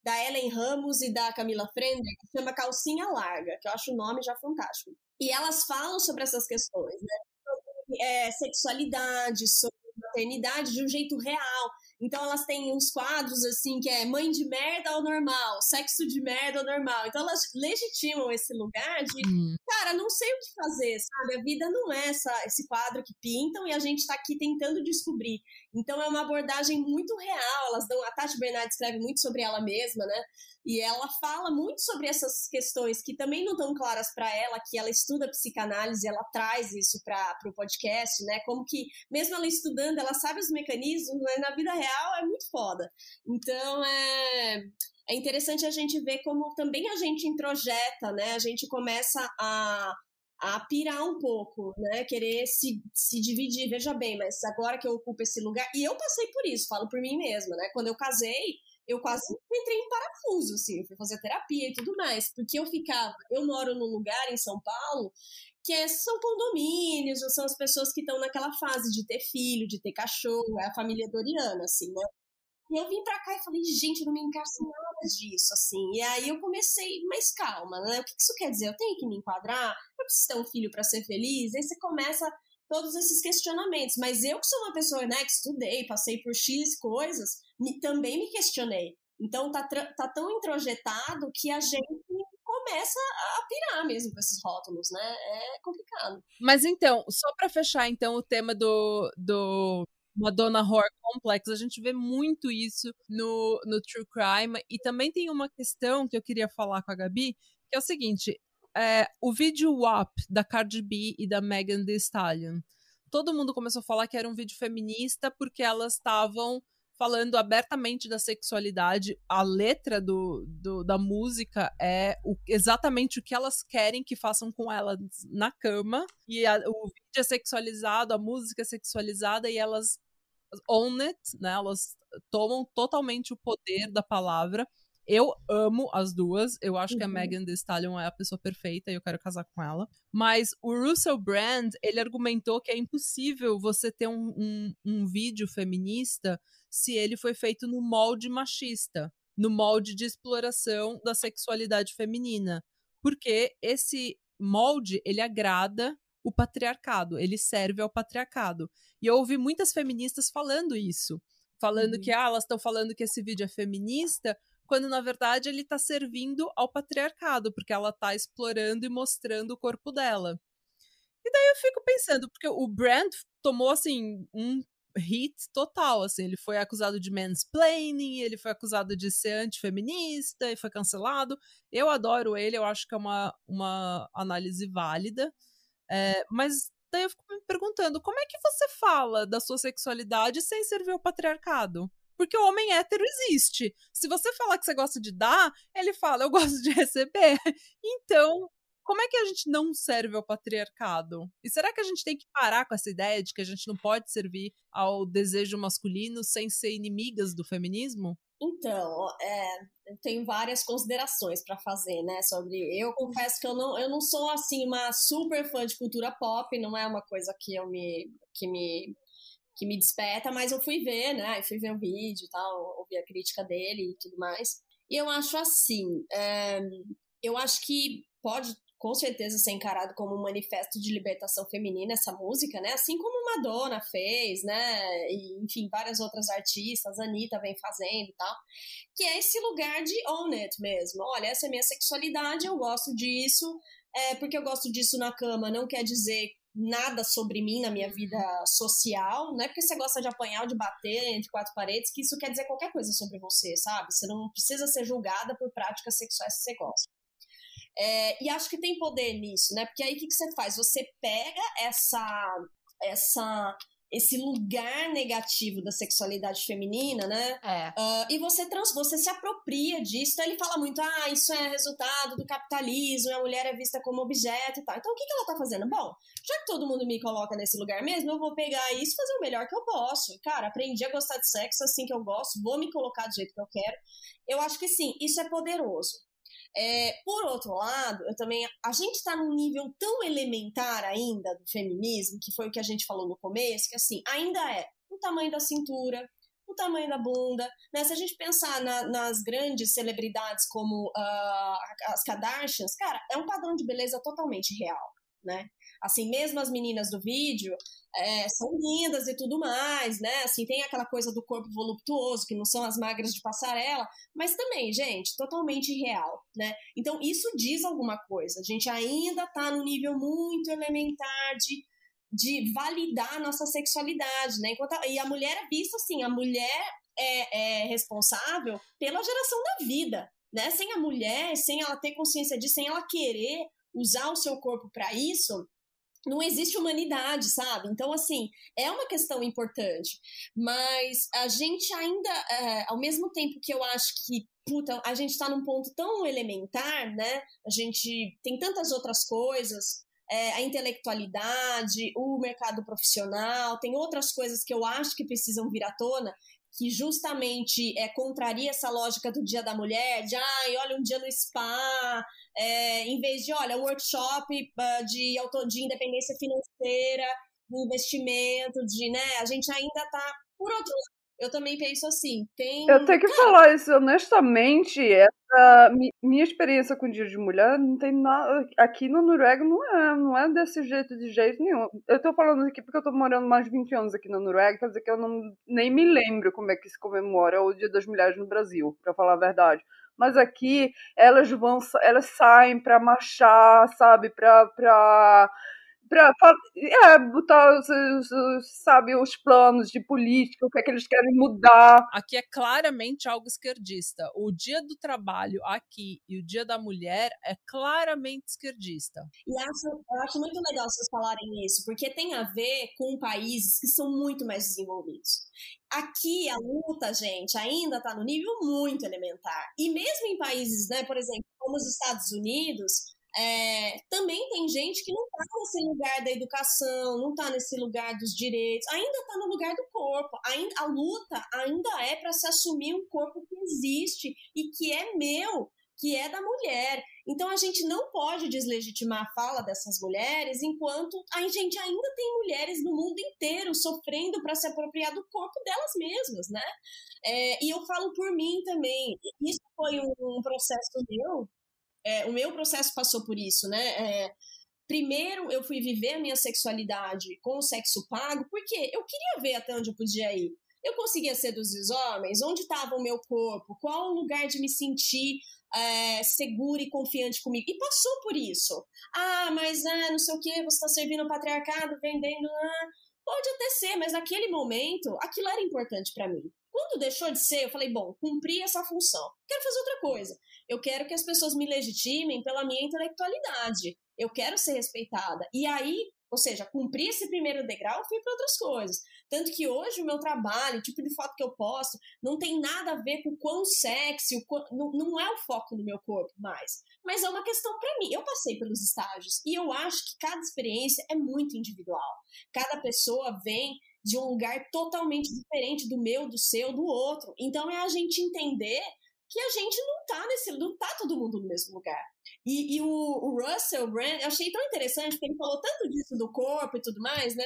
da Ellen Ramos e da Camila Frender, que chama Calcinha Larga, que eu acho o nome já fantástico. E elas falam sobre essas questões, né? Sobre é, sexualidade, sobre maternidade de um jeito real. Então elas têm uns quadros assim que é mãe de merda ou normal, sexo de merda ou normal. Então elas legitimam esse lugar de, hum. cara, não sei o que fazer, sabe? A vida não é essa, esse quadro que pintam e a gente tá aqui tentando descobrir. Então é uma abordagem muito real. Elas dão, a Tati Bernard escreve muito sobre ela mesma, né? E ela fala muito sobre essas questões que também não estão claras para ela, que ela estuda psicanálise, ela traz isso para o podcast, né? Como que, mesmo ela estudando, ela sabe os mecanismos, mas na vida real é muito foda. Então, é, é interessante a gente ver como também a gente introjeta, né? A gente começa a, a pirar um pouco, né? Querer se, se dividir. Veja bem, mas agora que eu ocupo esse lugar. E eu passei por isso, falo por mim mesma, né? Quando eu casei, eu quase entrei em parafuso, assim, fui fazer terapia e tudo mais, porque eu ficava, eu moro num lugar em São Paulo que é, são condomínios, são as pessoas que estão naquela fase de ter filho, de ter cachorro, é a família doriana, assim, né? E eu vim pra cá e falei, gente, eu não me encaixo nada disso, assim. E aí eu comecei, mas calma, né? O que isso quer dizer? Eu tenho que me enquadrar? Eu preciso ter um filho para ser feliz? Aí você começa todos esses questionamentos. Mas eu que sou uma pessoa, né, que estudei, passei por X coisas, me, também me questionei. Então tá, tá tão introjetado que a gente começa a pirar mesmo com esses rótulos, né? É complicado. Mas então, só para fechar então o tema do, do Madonna Horror Complex, a gente vê muito isso no, no True Crime. E também tem uma questão que eu queria falar com a Gabi, que é o seguinte: é, o vídeo WAP da Cardi B e da Megan Thee Stallion. Todo mundo começou a falar que era um vídeo feminista porque elas estavam falando abertamente da sexualidade. A letra do, do da música é o, exatamente o que elas querem que façam com elas na cama. E a, o vídeo é sexualizado, a música é sexualizada, e elas own it, né? Elas tomam totalmente o poder da palavra. Eu amo as duas. Eu acho uhum. que a uhum. Megan Thee Stallion é a pessoa perfeita e eu quero casar com ela. Mas o Russell Brand, ele argumentou que é impossível você ter um, um, um vídeo feminista se ele foi feito no molde machista, no molde de exploração da sexualidade feminina. Porque esse molde, ele agrada o patriarcado, ele serve ao patriarcado. E eu ouvi muitas feministas falando isso, falando uhum. que ah, elas estão falando que esse vídeo é feminista, quando na verdade ele está servindo ao patriarcado, porque ela está explorando e mostrando o corpo dela. E daí eu fico pensando, porque o Brand tomou assim um hit total, assim, ele foi acusado de mansplaining, ele foi acusado de ser antifeminista e foi cancelado. Eu adoro ele, eu acho que é uma, uma análise válida. É, mas daí eu fico me perguntando, como é que você fala da sua sexualidade sem servir ao patriarcado? Porque o homem hétero existe. Se você falar que você gosta de dar, ele fala, eu gosto de receber. Então, como é que a gente não serve ao patriarcado? E será que a gente tem que parar com essa ideia de que a gente não pode servir ao desejo masculino sem ser inimigas do feminismo? Então, é, eu tenho várias considerações para fazer, né, sobre. Eu confesso que eu não, eu não sou assim uma super fã de cultura pop, não é uma coisa que eu me que me que me desperta, mas eu fui ver, né, eu fui ver o vídeo e tal, ouvi a crítica dele e tudo mais. E eu acho assim, é, eu acho que pode com certeza ser encarado como um manifesto de libertação feminina essa música, né? Assim como Madonna fez, né? E, enfim, várias outras artistas, Anitta vem fazendo e tal. Que é esse lugar de own it mesmo. Olha, essa é minha sexualidade, eu gosto disso. É, porque eu gosto disso na cama não quer dizer nada sobre mim na minha vida social, não é porque você gosta de apanhar ou de bater entre quatro paredes que isso quer dizer qualquer coisa sobre você, sabe? Você não precisa ser julgada por práticas sexuais que você gosta. É, e acho que tem poder nisso, né? Porque aí o que, que você faz? Você pega essa, essa esse lugar negativo da sexualidade feminina, né? É. Uh, e você trans, você se apropria disso. Então ele fala muito, ah, isso é resultado do capitalismo, a mulher é vista como objeto e tal. Então o que, que ela tá fazendo? Bom, já que todo mundo me coloca nesse lugar mesmo, eu vou pegar isso e fazer o melhor que eu posso. Cara, aprendi a gostar de sexo assim que eu gosto, vou me colocar do jeito que eu quero. Eu acho que sim, isso é poderoso. É, por outro lado, eu também a gente está num nível tão elementar ainda do feminismo, que foi o que a gente falou no começo, que assim, ainda é o tamanho da cintura, o tamanho da bunda. Né? Se a gente pensar na, nas grandes celebridades como uh, as Kardashians, cara, é um padrão de beleza totalmente real, né? Assim, mesmo as meninas do vídeo é, são lindas e tudo mais, né? Assim, tem aquela coisa do corpo voluptuoso, que não são as magras de passarela, mas também, gente, totalmente real, né? Então, isso diz alguma coisa. A gente ainda tá no nível muito elementar de, de validar a nossa sexualidade, né? Enquanto a, e a mulher é vista assim, a mulher é, é responsável pela geração da vida, né? Sem a mulher, sem ela ter consciência disso, sem ela querer usar o seu corpo para isso, não existe humanidade, sabe? Então, assim, é uma questão importante. Mas a gente ainda, é, ao mesmo tempo que eu acho que, puta, a gente tá num ponto tão elementar, né? A gente tem tantas outras coisas, é, a intelectualidade, o mercado profissional, tem outras coisas que eu acho que precisam vir à tona, que justamente é, contraria essa lógica do Dia da Mulher, de ai, olha um dia no spa, é, em vez de, olha, um workshop uh, de, de independência financeira, de investimento, de, né, a gente ainda tá, por outro lado, eu também penso assim, tem... Eu tenho que falar isso honestamente, essa minha experiência com o Dia de Mulher não tem nada, aqui no Noruega não é, não é desse jeito, de jeito nenhum. Eu tô falando aqui porque eu tô morando mais de 20 anos aqui na Noruega, quer dizer que eu não, nem me lembro como é que se comemora o Dia das Mulheres no Brasil, para falar a verdade mas aqui elas vão, elas saem para marchar, sabe, para para é, botar os, os, sabe, os planos de política, o que é que eles querem mudar. Aqui é claramente algo esquerdista. O dia do trabalho aqui e o dia da mulher é claramente esquerdista. E acho, eu acho muito legal vocês falarem isso, porque tem a ver com países que são muito mais desenvolvidos. Aqui a luta, gente, ainda está no nível muito elementar. E mesmo em países, né, por exemplo, como os Estados Unidos, é, também tem gente que não está nesse lugar da educação, não está nesse lugar dos direitos, ainda está no lugar do corpo. Ainda, a luta ainda é para se assumir um corpo que existe e que é meu, que é da mulher. Então a gente não pode deslegitimar a fala dessas mulheres enquanto a gente ainda tem mulheres no mundo inteiro sofrendo para se apropriar do corpo delas mesmas, né? É, e eu falo por mim também. Isso foi um, um processo meu é, o meu processo passou por isso, né? É, primeiro eu fui viver a minha sexualidade com o sexo pago, porque eu queria ver até onde eu podia ir. Eu conseguia seduzir os homens? Onde estava o meu corpo? Qual o lugar de me sentir é, segura e confiante comigo? E passou por isso. Ah, mas ah, não sei o que, você está servindo o patriarcado, vendendo. Ah. Pode até ser, mas naquele momento aquilo era importante para mim. Quando deixou de ser, eu falei, bom, cumpri essa função. Quero fazer outra coisa. Eu quero que as pessoas me legitimem pela minha intelectualidade. Eu quero ser respeitada. E aí, ou seja, cumpri esse primeiro degrau, fui para outras coisas. Tanto que hoje o meu trabalho, o tipo de foto que eu posto, não tem nada a ver com o quão sexy, o quão, não, não é o foco no meu corpo mais. Mas é uma questão para mim. Eu passei pelos estágios e eu acho que cada experiência é muito individual. Cada pessoa vem de um lugar totalmente diferente do meu, do seu, do outro. Então é a gente entender que a gente não tá nesse, não tá todo mundo no mesmo lugar. E, e o, o, Russell Brand, eu achei tão interessante, porque ele falou tanto disso do corpo e tudo mais, né?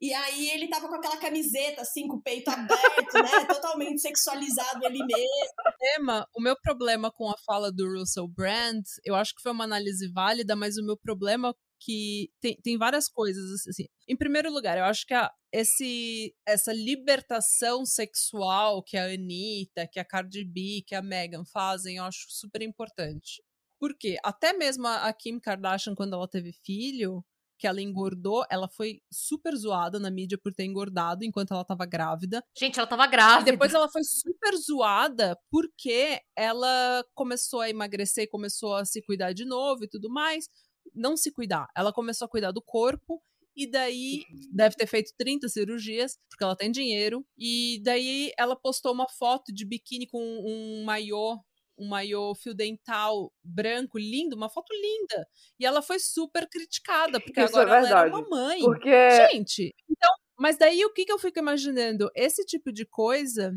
E aí ele tava com aquela camiseta, assim, com o peito aberto, né? Totalmente sexualizado ele mesmo. Emma, o meu problema com a fala do Russell Brand, eu acho que foi uma análise válida, mas o meu problema que tem, tem várias coisas assim. Em primeiro lugar, eu acho que a, esse, essa libertação sexual que a Anitta, que a Cardi B, que a Megan fazem, eu acho super importante. Porque até mesmo a Kim Kardashian, quando ela teve filho, que ela engordou, ela foi super zoada na mídia por ter engordado enquanto ela tava grávida. Gente, ela tava grávida. E depois ela foi super zoada porque ela começou a emagrecer, começou a se cuidar de novo e tudo mais não se cuidar. Ela começou a cuidar do corpo e daí deve ter feito 30 cirurgias, porque ela tem dinheiro. E daí ela postou uma foto de biquíni com um maiô, um maiô fio dental branco, lindo, uma foto linda. E ela foi super criticada, porque Isso agora é ela era uma mãe. Porque... Gente, então mas daí o que, que eu fico imaginando? Esse tipo de coisa,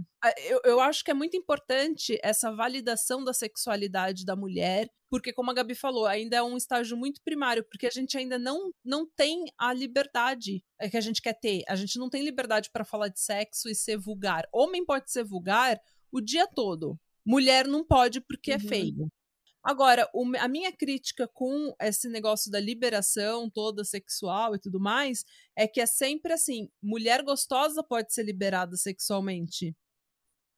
eu, eu acho que é muito importante essa validação da sexualidade da mulher, porque, como a Gabi falou, ainda é um estágio muito primário, porque a gente ainda não, não tem a liberdade é, que a gente quer ter. A gente não tem liberdade para falar de sexo e ser vulgar. Homem pode ser vulgar o dia todo. Mulher não pode porque é uhum. é feio. Agora, o, a minha crítica com esse negócio da liberação toda sexual e tudo mais é que é sempre assim: mulher gostosa pode ser liberada sexualmente.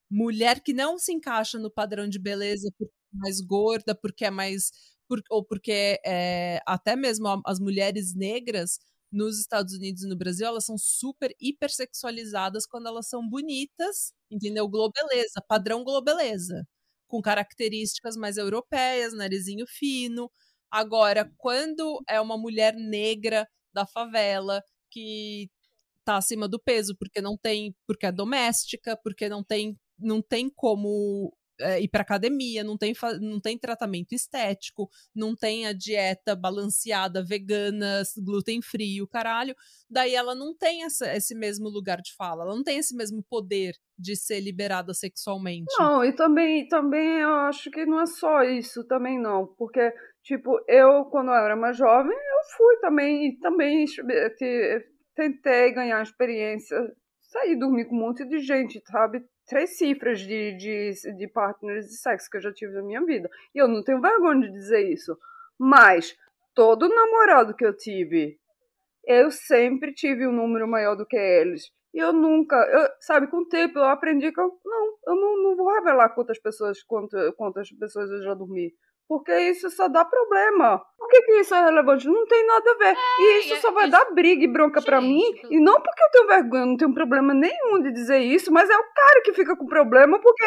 Mulher que não se encaixa no padrão de beleza porque é mais gorda, porque é mais. Por, ou porque é, até mesmo as mulheres negras nos Estados Unidos e no Brasil, elas são super hipersexualizadas quando elas são bonitas, entendeu? Globeleza, padrão globeleza com características mais europeias, narizinho fino. Agora, quando é uma mulher negra da favela que tá acima do peso porque não tem, porque é doméstica, porque não tem, não tem como é, ir para academia, não tem, não tem tratamento estético, não tem a dieta balanceada, vegana, glúten frio, caralho. Daí ela não tem essa, esse mesmo lugar de fala, ela não tem esse mesmo poder de ser liberada sexualmente. Não, e também, também eu acho que não é só isso, também não, porque tipo, eu quando eu era mais jovem, eu fui também também tentei ganhar experiência, sair dormir com um monte de gente, sabe? Três cifras de, de, de partners de sexo que eu já tive na minha vida. E eu não tenho vergonha de dizer isso. Mas todo namorado que eu tive, eu sempre tive um número maior do que eles. E eu nunca, eu, sabe, com o tempo eu aprendi que eu não, eu não, não vou revelar quantas pessoas, quantas, quantas pessoas eu já dormi. Porque isso só dá problema. Por que, que isso é relevante? Não tem nada a ver. É, e isso é, só vai dar briga e bronca para mim. E não porque eu tenho vergonha, não tenho problema nenhum de dizer isso, mas é o cara que fica com problema porque.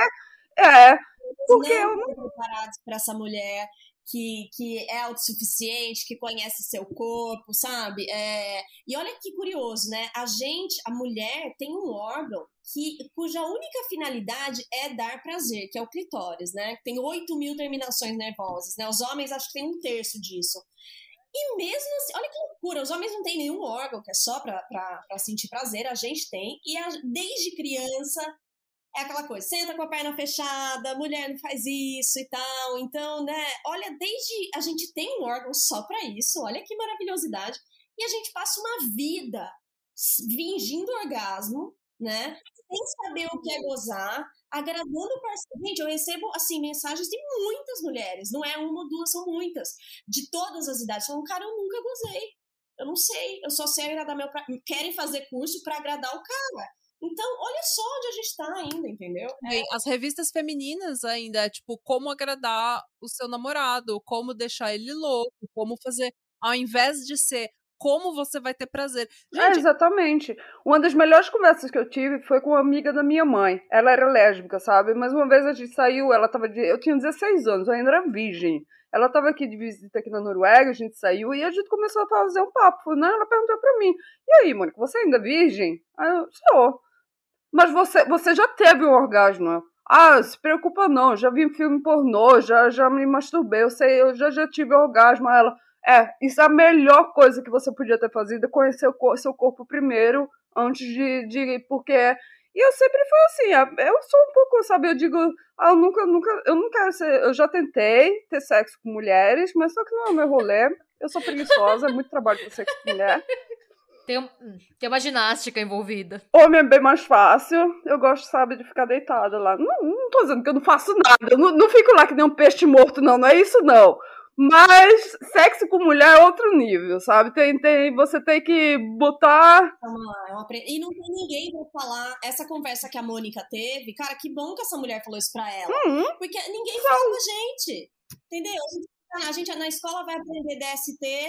É. Porque não eu não. preparados para essa mulher que, que é autossuficiente, que conhece seu corpo, sabe? É, e olha que curioso, né? A gente, a mulher, tem um órgão que, cuja única finalidade é dar prazer, que é o clitóris, né? Tem 8 mil terminações nervosas, né? Os homens acho que tem um terço disso. E mesmo assim, olha que loucura, os homens não têm nenhum órgão que é só pra, pra, pra sentir prazer, a gente tem, e a, desde criança é aquela coisa, senta com a perna fechada, mulher não faz isso e tal. Então, né, olha, desde a gente tem um órgão só para isso, olha que maravilhosidade. E a gente passa uma vida fingindo orgasmo, né? Sem saber o que é gozar, agradando o parceiro. Gente, eu recebo, assim, mensagens de muitas mulheres, não é uma ou duas, são muitas, de todas as idades, falando, cara, eu nunca gozei. Eu não sei, eu só sei agradar meu. Querem fazer curso para agradar o cara. Então, olha só onde a gente tá ainda, entendeu? É. As revistas femininas ainda, é tipo, como agradar o seu namorado, como deixar ele louco, como fazer, ao invés de ser como você vai ter prazer. É, gente... É, exatamente. Uma das melhores conversas que eu tive foi com uma amiga da minha mãe. Ela era lésbica, sabe? Mas uma vez a gente saiu, ela tava de... Eu tinha 16 anos, eu ainda era virgem. Ela tava aqui de visita aqui na Noruega, a gente saiu e a gente começou a fazer um papo, né? Ela perguntou pra mim, e aí, Mônica, você ainda é virgem? Aí eu, sou. Mas você, você já teve um orgasmo. Ah, se preocupa não, já vi um filme pornô, já, já me masturbei, eu sei, eu já, já tive orgasmo. Ela, é, isso é a melhor coisa que você podia ter fazido, é conhecer o seu corpo primeiro, antes de, de porque e eu sempre fui assim, eu sou um pouco, sabe, eu digo, ah, eu nunca, nunca, eu não quero ser, eu já tentei ter sexo com mulheres, mas só que não é o meu rolê, eu sou preguiçosa, é muito trabalho ter sexo com mulher. Tem, um, tem uma ginástica envolvida. Homem é bem mais fácil. Eu gosto, sabe, de ficar deitada lá. Não, não tô dizendo que eu não faço nada. Eu não, não fico lá que nem um peixe morto, não. Não é isso, não. Mas sexo com mulher é outro nível, sabe? Tem, tem, você tem que botar. Vamos lá, E não tem ninguém pra falar essa conversa que a Mônica teve. Cara, que bom que essa mulher falou isso pra ela. Uhum. Porque ninguém fala com a gente. Entendeu? A gente, a gente na escola vai aprender DST,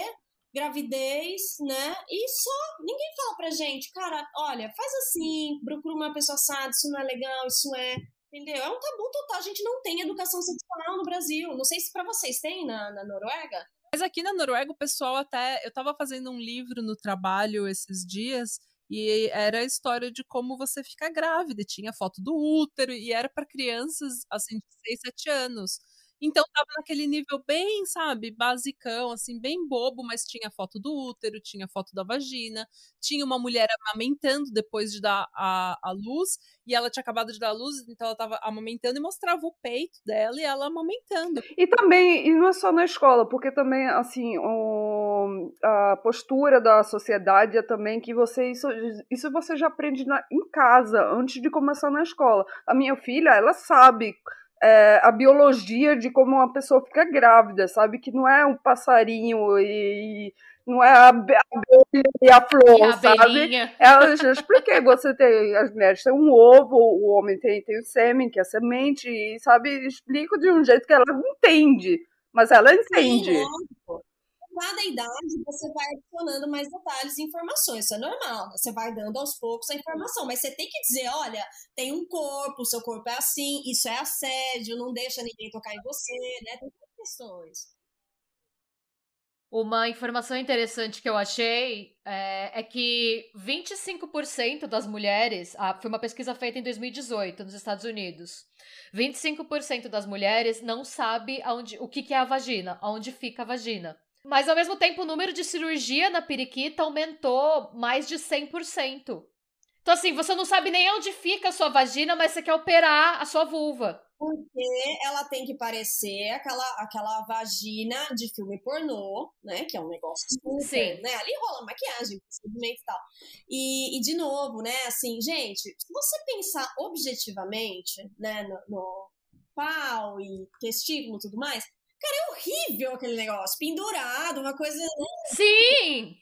gravidez, né? E só ninguém fala pra gente, cara, olha, faz assim, procura uma pessoa assada, isso não é legal, isso é. Entendeu? É um tabu total. A gente não tem educação sexual no Brasil. Não sei se para vocês tem na, na Noruega. Mas aqui na Noruega o pessoal até. Eu tava fazendo um livro no trabalho esses dias. E era a história de como você fica grávida. Tinha foto do útero e era para crianças assim de 6, 7 anos. Então tava naquele nível bem, sabe, basicão, assim, bem bobo, mas tinha foto do útero, tinha foto da vagina, tinha uma mulher amamentando depois de dar a, a luz, e ela tinha acabado de dar a luz, então ela tava amamentando e mostrava o peito dela e ela amamentando. E também, e não é só na escola, porque também, assim, o, a postura da sociedade é também que você, isso, isso você já aprende na, em casa, antes de começar na escola. A minha filha, ela sabe é, a biologia de como uma pessoa fica grávida, sabe? Que não é um passarinho e não é a, abelha e a flor, e a sabe? Ela já expliquei, você tem, as mulheres têm um ovo, o homem tem, tem o sêmen, que é a semente, e sabe, explico de um jeito que ela entende, mas ela entende. Sim, cada idade você vai adicionando mais detalhes e informações. Isso é normal. Né? Você vai dando aos poucos a informação. Mas você tem que dizer: olha, tem um corpo, seu corpo é assim, isso é assédio, não deixa ninguém tocar em você, né? Tem questões. Uma informação interessante que eu achei é, é que 25% das mulheres. Ah, foi uma pesquisa feita em 2018 nos Estados Unidos. 25% das mulheres não sabe aonde, o que, que é a vagina, aonde fica a vagina. Mas ao mesmo tempo, o número de cirurgia na periquita aumentou mais de 100%. Então, assim, você não sabe nem onde fica a sua vagina, mas você quer operar a sua vulva. Porque ela tem que parecer aquela, aquela vagina de filme pornô, né? Que é um negócio super, Sim. né? Ali rola maquiagem, procedimento e tal. E, e, de novo, né? Assim, gente, se você pensar objetivamente, né? No, no pau e testículo e tudo mais, Cara, é horrível aquele negócio, pendurado, uma coisa. Né? Sim!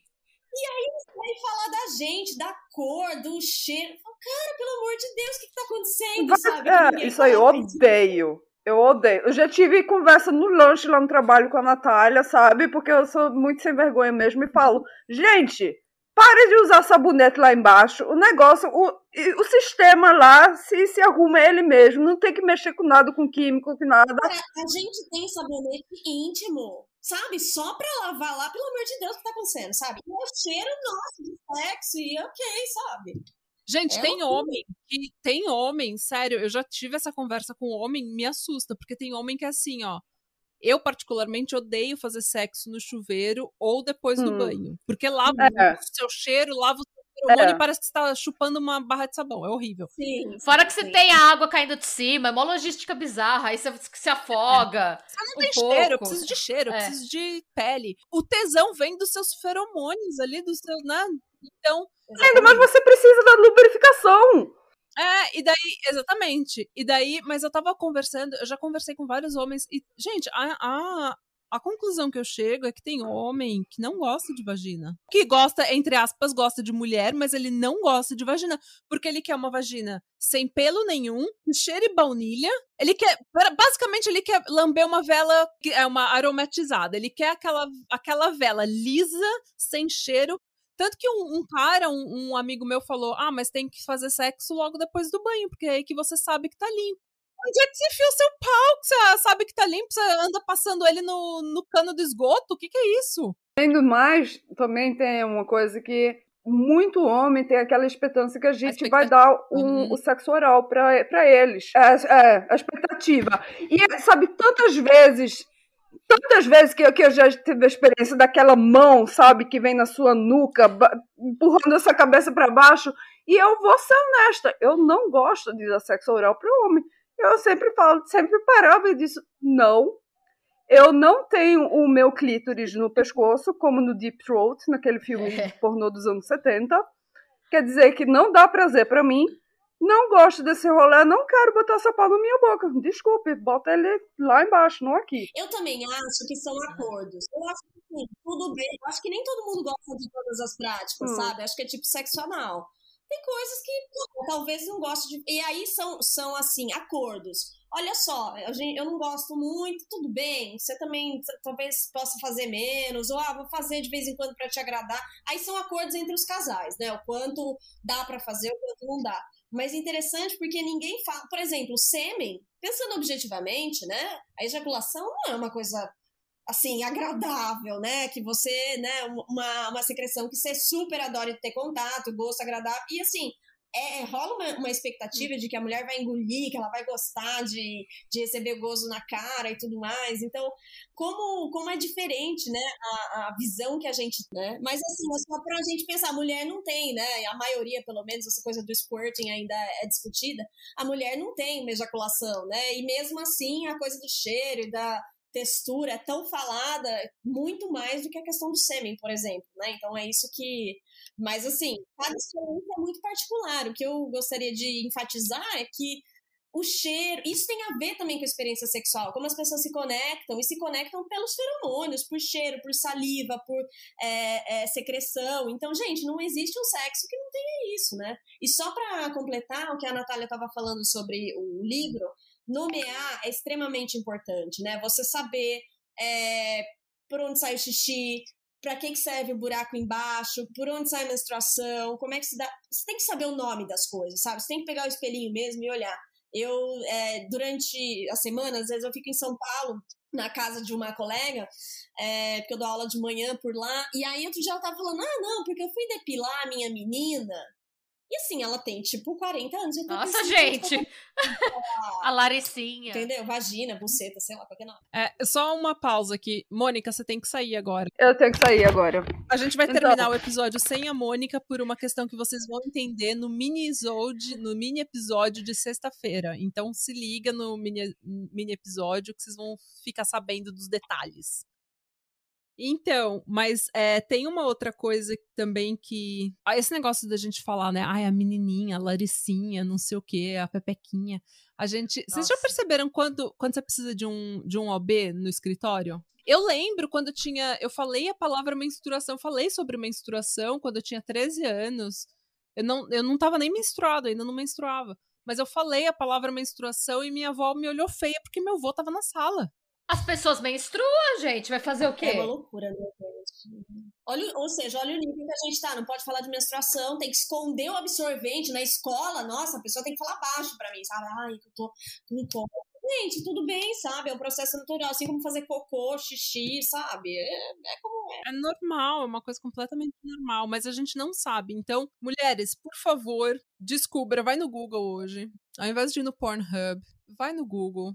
E aí você vai falar da gente, da cor, do cheiro. Cara, pelo amor de Deus, o que, que tá acontecendo, sabe? É, isso aí eu odeio. Eu odeio. Eu já tive conversa no lanche lá no trabalho com a Natália, sabe? Porque eu sou muito sem vergonha mesmo e falo, gente, Pare de usar sabonete lá embaixo. O negócio, o, o sistema lá se, se arruma ele mesmo. Não tem que mexer com nada, com químico, com nada. A gente tem sabonete íntimo, sabe? Só pra lavar lá, pelo amor de Deus, o que tá acontecendo, sabe? E é o cheiro nosso de sexo e ok, sabe? Gente, É tem horrível. homem que tem homem, sério, eu já tive essa conversa com homem, me assusta, porque tem homem que é assim, ó. Eu, particularmente, odeio fazer sexo no chuveiro ou depois do Hum. banho. Porque lava É. o seu cheiro, lava o seu feromônio É. e parece que você tá chupando uma barra de sabão. É horrível. Sim. Fora que você sim. tem a água caindo de cima, é uma logística bizarra, aí você se afoga. Você não um tem pouco. cheiro, eu preciso de cheiro, eu É. preciso de pele. O tesão vem dos seus feromônios ali, do seu, né? Então, Ainda mais você precisa da lubrificação. É, e daí, exatamente. E daí, mas eu tava conversando, eu já conversei com vários homens, e, gente, a, a, a conclusão que eu chego é que tem homem que não gosta de vagina. Que gosta, entre aspas, gosta de mulher, mas ele não gosta de vagina. Porque ele quer uma vagina sem pelo nenhum, que cheire baunilha. Ele quer, basicamente, ele quer lamber uma vela, que é uma aromatizada. Ele quer aquela, aquela vela lisa, sem cheiro, tanto que um, um cara, um, um amigo meu falou: Ah, mas tem que fazer sexo logo depois do banho, porque é aí que você sabe que tá limpo. Onde é que você enfia o seu pau? Que você sabe que tá limpo? Você anda passando ele no, no cano do esgoto? O que, que é isso? Além do mais, também tem uma coisa que muito homem tem aquela expectância que a gente vai expectativa. dar um, Uhum. o sexo oral pra, pra eles. É, é, a expectativa. E, sabe, tantas vezes. Tantas vezes que, que eu já tive a experiência daquela mão, sabe, que vem na sua nuca, empurrando essa cabeça pra baixo. E eu vou ser honesta, eu não gosto de dar sexo oral pro homem. Eu sempre falo, sempre parava e disse, não, eu não tenho o meu clítoris no pescoço, como no Deep Throat, naquele filme É. pornô dos anos 70. Quer dizer que não dá prazer pra mim. Não gosto desse rolê, não quero botar essa pau na minha boca. Desculpe, bota ele lá embaixo, não aqui. Eu também acho que são acordos. Eu acho que sim, tudo bem. Eu acho que nem todo mundo gosta de todas as práticas, Hum. sabe? Acho que é tipo sexo anal. Tem coisas que pô, talvez não goste de. E aí são, são assim, acordos. Olha só, eu não gosto muito, tudo bem. Você também talvez possa fazer menos, ou ah, vou fazer de vez em quando pra te agradar. Aí são acordos entre os casais, né? O quanto dá pra fazer, o quanto não dá. Mas interessante porque ninguém fala. Por exemplo, o sêmen, pensando objetivamente, né? A ejaculação não é uma coisa assim, agradável, né? Que você, né, uma, uma secreção que você super adora ter contato, gosto agradável. E assim, é, rola uma, uma expectativa de que a mulher vai engolir, que ela vai gostar de, de receber gozo na cara e tudo mais. Então, como, como é diferente, né, a, a visão que a gente, né? Mas assim, é só pra gente pensar, a mulher não tem, né? A maioria, pelo menos, essa coisa do squirting ainda é discutida. A mulher não tem uma ejaculação, né? E mesmo assim, a coisa do cheiro e da textura é tão falada muito mais do que a questão do sêmen, por exemplo, né? Então é isso que. Mas assim, cada experiência é muito particular. O que eu gostaria de enfatizar é que o cheiro, isso tem a ver também com a experiência sexual, como as pessoas se conectam e se conectam pelos feromônios, por cheiro, por saliva, por é, é, secreção. Então, gente, não existe um sexo que não tenha isso, né? E só para completar o que a Natália estava falando sobre o livro, nomear é extremamente importante, né? Você saber é, por onde sai o xixi, para que, que serve o buraco embaixo, por onde sai a menstruação, como é que se dá. Você tem que saber o nome das coisas, sabe? Você tem que pegar o espelhinho mesmo e olhar. Eu, é, durante a semana, às vezes eu fico em São Paulo, na casa de uma colega, é, porque eu dou aula de manhã por lá, e aí outro dia ela tava falando, ah, não, porque eu fui depilar a minha menina, e assim, ela tem tipo 40 anos. Eu tô Nossa, gente! A Laricinha. Entendeu? Vagina, buceta, sei lá, qualquer nome. É, só uma pausa aqui. Mônica, você tem que sair agora. Eu tenho que sair agora. A gente vai Então. terminar o episódio sem a Mônica por uma questão que vocês vão entender no mini no mini episódio de sexta-feira. Então se liga no mini, mini episódio que vocês vão ficar sabendo dos detalhes. Então, mas é, tem uma outra coisa também que. Ah, esse negócio da gente falar, né? Ai, a menininha, a Laricinha, não sei o quê, a Pepequinha. A gente. Vocês já Nossa. perceberam quando, quando você precisa de um, de um OB no escritório? Eu lembro quando eu tinha. Eu falei a palavra menstruação, falei sobre menstruação quando eu tinha 13 anos. Eu não, eu não tava nem menstruado, ainda não menstruava. Mas eu falei a palavra menstruação e minha avó me olhou feia porque meu avô tava na sala. As pessoas menstruam, gente. Vai fazer o quê? É uma loucura, né, gente? Olha, ou seja, olha o nível que a gente tá. Não pode falar de menstruação, tem que esconder o absorvente na escola. Nossa, a pessoa tem que falar baixo pra mim, sabe? Ai, eu tô com colo. Gente, tudo bem, sabe? É um processo natural, assim como fazer cocô, xixi, sabe? É, é como é. É normal, é uma coisa completamente normal, mas a gente não sabe. Então, mulheres, por favor, descubra, vai no Google hoje. Ao invés de ir no Pornhub, vai no Google,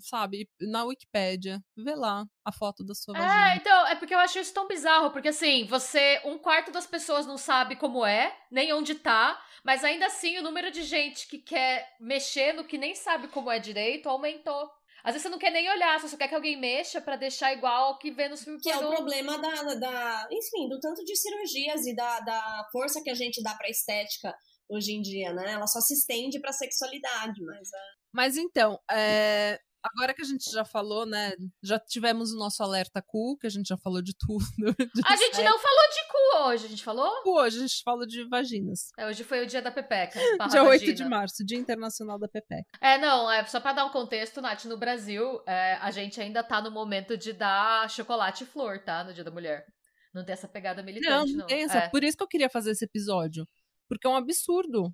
sabe, na Wikipédia, vê lá a foto da sua vagina. É, então, é porque eu acho isso tão bizarro, porque assim, você, um quarto das pessoas não sabe como é, nem onde tá, mas ainda assim o número de gente que quer mexer no que nem sabe como é direito aumentou. Às vezes você não quer nem olhar, você só quer que alguém mexa para deixar igual ao que vê no filme Que é o problema da, da, enfim, do tanto de cirurgias e da, da força que a gente dá pra estética hoje em dia, né? Ela só se estende pra sexualidade, mas... É... Mas então, é, agora que a gente já falou, né? Já tivemos o nosso alerta cu, que a gente já falou de tudo. A gente não falou de cu hoje, a gente falou? Cu, hoje a gente falou de vaginas. É, hoje foi o dia da Pepeca. dia 8 de março, Dia Internacional da Pepeca. É, não, é só pra dar um contexto, Nath, no Brasil, é, a gente ainda tá no momento de dar chocolate e flor, tá? No Dia da Mulher. Não tem essa pegada militante, não. Não, tem essa. É. Por isso que eu queria fazer esse episódio. Porque é um absurdo.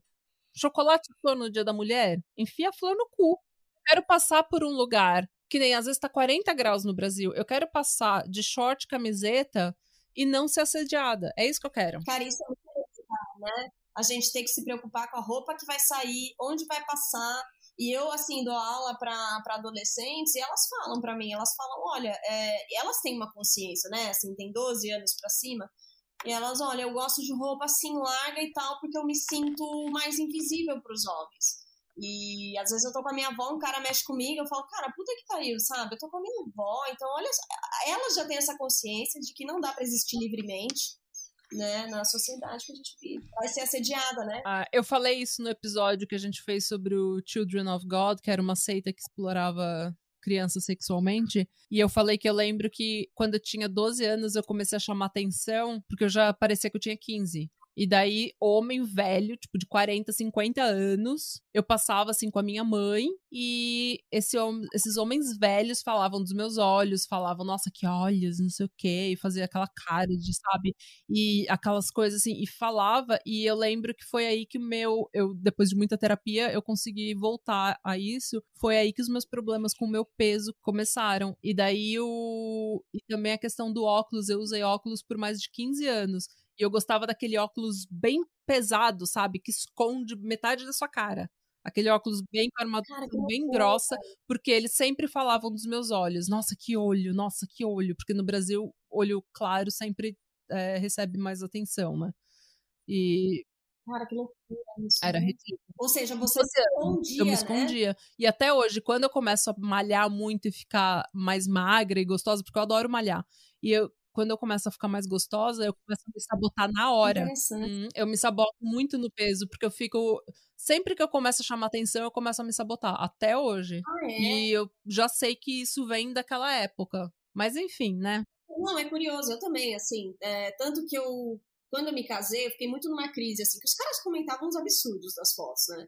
Chocolate e flor no Dia da Mulher? Enfia a flor no cu quero passar por um lugar que nem às vezes tá 40 graus no Brasil. Eu quero passar de short, camiseta e não ser assediada. É isso que eu quero. Cara, isso é muito né? A gente tem que se preocupar com a roupa que vai sair, onde vai passar. E eu, assim, dou aula para adolescentes e elas falam para mim, elas falam, olha, é, elas têm uma consciência, né? Assim, tem 12 anos para cima. E elas, olha, eu gosto de roupa assim larga e tal, porque eu me sinto mais invisível para os homens. E às vezes eu tô com a minha avó, um cara mexe comigo, eu falo, cara, puta que pariu, sabe? Eu tô com a minha avó, então olha, ela já tem essa consciência de que não dá para existir livremente, né, na sociedade que a gente vive. Vai ser assediada, né? Ah, eu falei isso no episódio que a gente fez sobre o Children of God, que era uma seita que explorava crianças sexualmente. E eu falei que eu lembro que quando eu tinha 12 anos eu comecei a chamar atenção, porque eu já parecia que eu tinha 15. E daí, homem velho, tipo de 40, 50 anos, eu passava assim com a minha mãe e esse, esses homens velhos falavam dos meus olhos, falavam, nossa, que olhos, não sei o quê, e fazia aquela cara de, sabe, e aquelas coisas assim, e falava, e eu lembro que foi aí que o meu, eu, depois de muita terapia, eu consegui voltar a isso, foi aí que os meus problemas com o meu peso começaram. E daí o. E também a questão do óculos, eu usei óculos por mais de 15 anos. E eu gostava daquele óculos bem pesado, sabe? Que esconde metade da sua cara. Aquele óculos bem com armadura bem grossa, porque eles sempre falavam dos meus olhos. Nossa, que olho, nossa, que olho. Porque no Brasil, olho claro sempre é, recebe mais atenção, né? E. Cara, que loucura isso. Era né? ridículo. Ou seja, você, você escondia. Eu me né? escondia. E até hoje, quando eu começo a malhar muito e ficar mais magra e gostosa, porque eu adoro malhar. E eu, quando eu começo a ficar mais gostosa, eu começo a me sabotar na hora. Hum, eu me saboto muito no peso, porque eu fico. Sempre que eu começo a chamar atenção, eu começo a me sabotar. Até hoje. Ah, é? E eu já sei que isso vem daquela época. Mas enfim, né? Não, é curioso, eu também, assim. É, tanto que eu. Quando eu me casei, eu fiquei muito numa crise, assim, que os caras comentavam uns absurdos das fotos, né?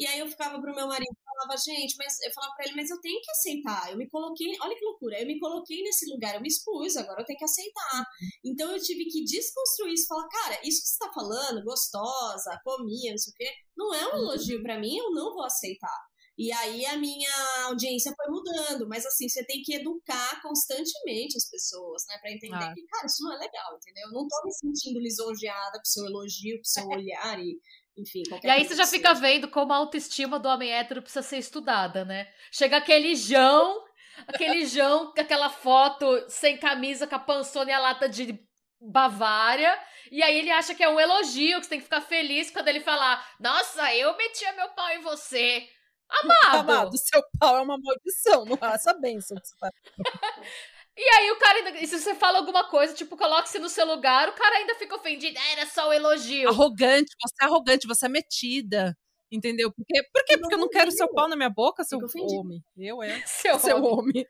E aí eu ficava pro meu marido e falava, gente, mas eu falava pra ele, mas eu tenho que aceitar. Eu me coloquei, olha que loucura, eu me coloquei nesse lugar, eu me expus, agora eu tenho que aceitar. Então eu tive que desconstruir isso, falar, cara, isso que você tá falando, gostosa, comia, não sei o quê, não é um elogio para mim, eu não vou aceitar. E aí a minha audiência foi mudando, mas assim, você tem que educar constantemente as pessoas, né, para entender ah. que, cara, isso não é legal, entendeu? Eu não tô me sentindo lisonjeada pro seu elogio, pro seu olhar e enfim, E aí você já fica vendo como a autoestima do homem hétero precisa ser estudada, né? Chega aquele Jão, aquele Jão com aquela foto sem camisa, com a pançona e a lata de Bavária, e aí ele acha que é um elogio, que você tem que ficar feliz quando ele falar: Nossa, eu metia meu pau em você. Amado! Amado, seu pau é uma maldição, não é essa benção que você tá. E aí o cara ainda. E se você fala alguma coisa, tipo, coloque-se no seu lugar, o cara ainda fica ofendido. Ah, era só um elogio. Arrogante, você é arrogante, você é metida. Entendeu? Porque, por quê? Porque eu não quero seu pau na minha boca, seu homem. Eu é. Seu, seu homem.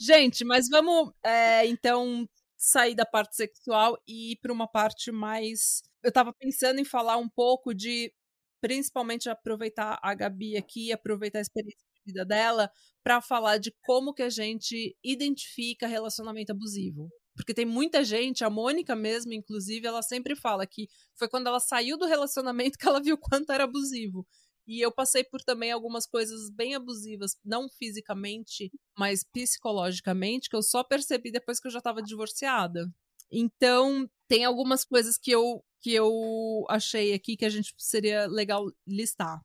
Gente, mas vamos é, então sair da parte sexual e ir para uma parte mais. Eu tava pensando em falar um pouco de, principalmente, aproveitar a Gabi aqui, aproveitar a experiência vida dela para falar de como que a gente identifica relacionamento abusivo. Porque tem muita gente, a Mônica mesmo, inclusive, ela sempre fala que foi quando ela saiu do relacionamento que ela viu quanto era abusivo. E eu passei por também algumas coisas bem abusivas, não fisicamente, mas psicologicamente, que eu só percebi depois que eu já estava divorciada. Então, tem algumas coisas que eu, que eu achei aqui que a gente seria legal listar.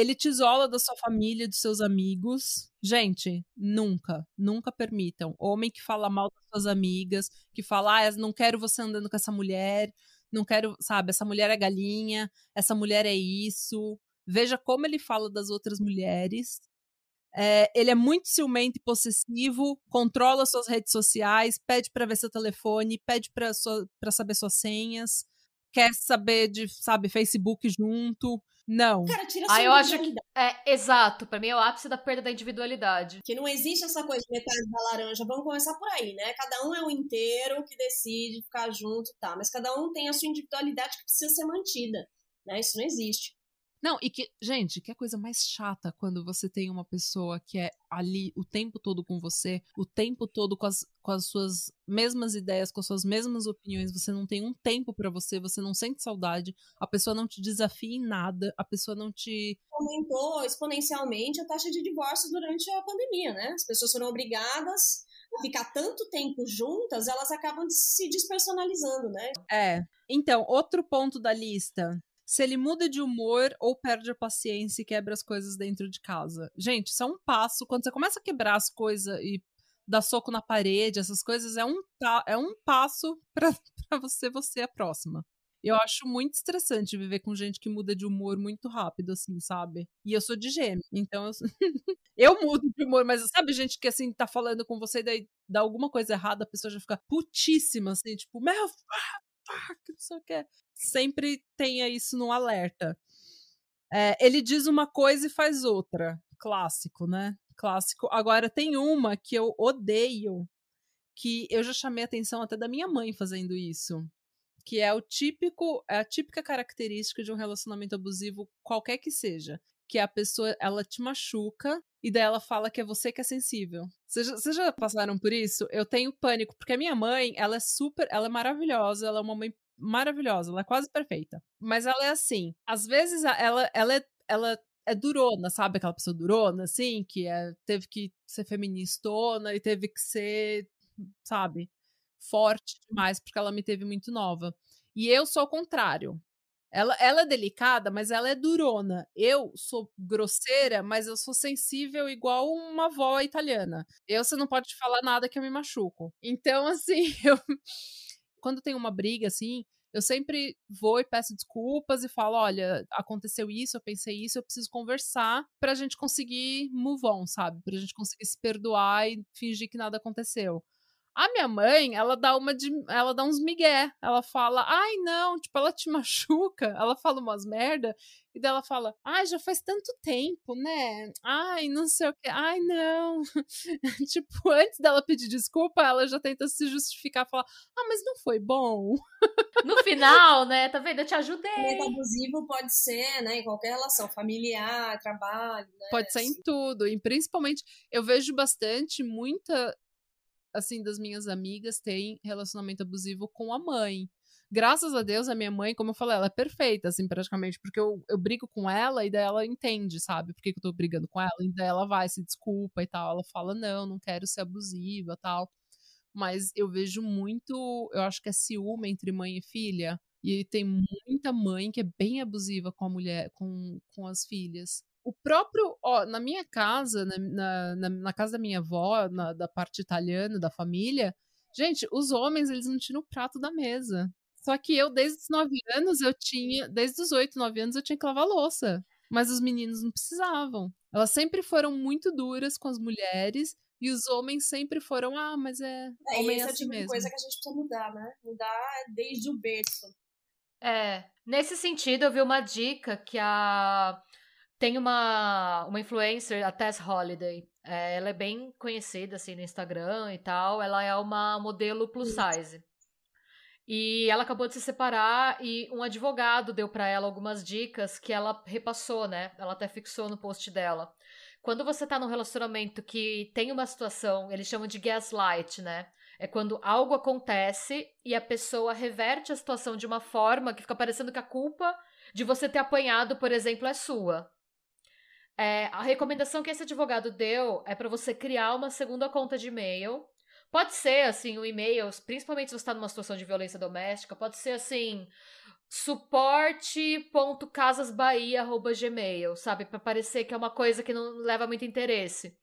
Ele te isola da sua família, dos seus amigos. Gente, nunca, nunca permitam. Homem que fala mal das suas amigas, que fala, ah, não quero você andando com essa mulher, não quero, sabe, essa mulher é galinha, essa mulher é isso. Veja como ele fala das outras mulheres. É, ele é muito ciumento e possessivo, controla suas redes sociais, pede para ver seu telefone, pede para saber suas senhas, quer saber de, sabe, Facebook junto. Não. Cara, tira ah, eu acho que é exato. Para mim é o ápice da perda da individualidade. Que não existe essa coisa de metade da laranja. Vamos começar por aí, né? Cada um é o inteiro que decide ficar junto, tá? Mas cada um tem a sua individualidade que precisa ser mantida, né? Isso não existe. Não, e que, gente, que é coisa mais chata quando você tem uma pessoa que é ali o tempo todo com você, o tempo todo com as, com as suas mesmas ideias, com as suas mesmas opiniões, você não tem um tempo para você, você não sente saudade, a pessoa não te desafia em nada, a pessoa não te. Aumentou exponencialmente a taxa de divórcio durante a pandemia, né? As pessoas foram obrigadas a ficar tanto tempo juntas, elas acabam se despersonalizando, né? É. Então, outro ponto da lista se ele muda de humor ou perde a paciência e quebra as coisas dentro de casa. Gente, isso é um passo. Quando você começa a quebrar as coisas e dar soco na parede, essas coisas, é um, é um passo para você, você a próxima. Eu acho muito estressante viver com gente que muda de humor muito rápido, assim, sabe? E eu sou de gêmeo, então eu, eu mudo de humor, mas sabe gente que, assim, tá falando com você e daí dá alguma coisa errada, a pessoa já fica putíssima, assim, tipo, meu, fuck, não sei o que. Sempre tenha isso no alerta. É, ele diz uma coisa e faz outra. Clássico, né? Clássico. Agora, tem uma que eu odeio, que eu já chamei atenção até da minha mãe fazendo isso. Que é o típico, é a típica característica de um relacionamento abusivo, qualquer que seja. Que a pessoa, ela te machuca e daí ela fala que é você que é sensível. Vocês já, já passaram por isso? Eu tenho pânico, porque a minha mãe, ela é super, ela é maravilhosa, ela é uma mãe maravilhosa, ela é quase perfeita. Mas ela é assim, às vezes ela, ela, é, ela é durona, sabe? Aquela pessoa durona, assim, que é, teve que ser feministona e teve que ser, sabe, forte demais, porque ela me teve muito nova. E eu sou o contrário. Ela, ela é delicada, mas ela é durona. Eu sou grosseira, mas eu sou sensível igual uma avó italiana. Eu, você não pode falar nada que eu me machuco. Então, assim, eu. Quando tem uma briga, assim, eu sempre vou e peço desculpas e falo: olha, aconteceu isso, eu pensei isso, eu preciso conversar pra gente conseguir move on, sabe? Pra gente conseguir se perdoar e fingir que nada aconteceu. A minha mãe, ela dá uma de, ela dá uns migué. Ela fala: "Ai, não, tipo, ela te machuca". Ela fala umas merda e daí ela fala: "Ai, já faz tanto tempo, né? Ai, não sei o que. Ai, não". tipo, antes dela pedir desculpa, ela já tenta se justificar, falar: "Ah, mas não foi bom". no final, né? Tá vendo? Eu te ajudei. O abusivo pode ser, né, em qualquer relação, familiar, trabalho, né? Pode ser em tudo, e principalmente eu vejo bastante muita assim, das minhas amigas têm relacionamento abusivo com a mãe. Graças a Deus, a minha mãe, como eu falei, ela é perfeita, assim, praticamente, porque eu, eu brigo com ela e daí ela entende, sabe, por que, que eu tô brigando com ela, e daí ela vai, se desculpa e tal, ela fala, não, não quero ser abusiva tal. Mas eu vejo muito, eu acho que é ciúme entre mãe e filha, e tem muita mãe que é bem abusiva com a mulher, com, com as filhas o próprio, ó, na minha casa, na, na, na casa da minha avó, na, da parte italiana da família, gente, os homens, eles não tiram o prato da mesa. Só que eu, desde os 9 anos, eu tinha, desde os 8, 9 anos, eu tinha que lavar louça. Mas os meninos não precisavam. Elas sempre foram muito duras com as mulheres e os homens sempre foram, ah, mas é. É, homem esse é assim o tipo mesmo. de coisa que a gente precisa mudar, né? Mudar desde o berço. É. Nesse sentido, eu vi uma dica que a tem uma, uma influencer, a Tess Holiday. É, ela é bem conhecida assim no Instagram e tal. Ela é uma modelo plus size. E ela acabou de se separar e um advogado deu para ela algumas dicas que ela repassou, né? Ela até fixou no post dela. Quando você tá num relacionamento que tem uma situação, eles chamam de gaslight, né? É quando algo acontece e a pessoa reverte a situação de uma forma que fica parecendo que a culpa de você ter apanhado, por exemplo, é sua. É, a recomendação que esse advogado deu é para você criar uma segunda conta de e-mail. Pode ser, assim, um e-mail, principalmente se você está numa situação de violência doméstica, pode ser, assim, suporte.casasbahia.gmail, sabe? Para parecer que é uma coisa que não leva muito interesse.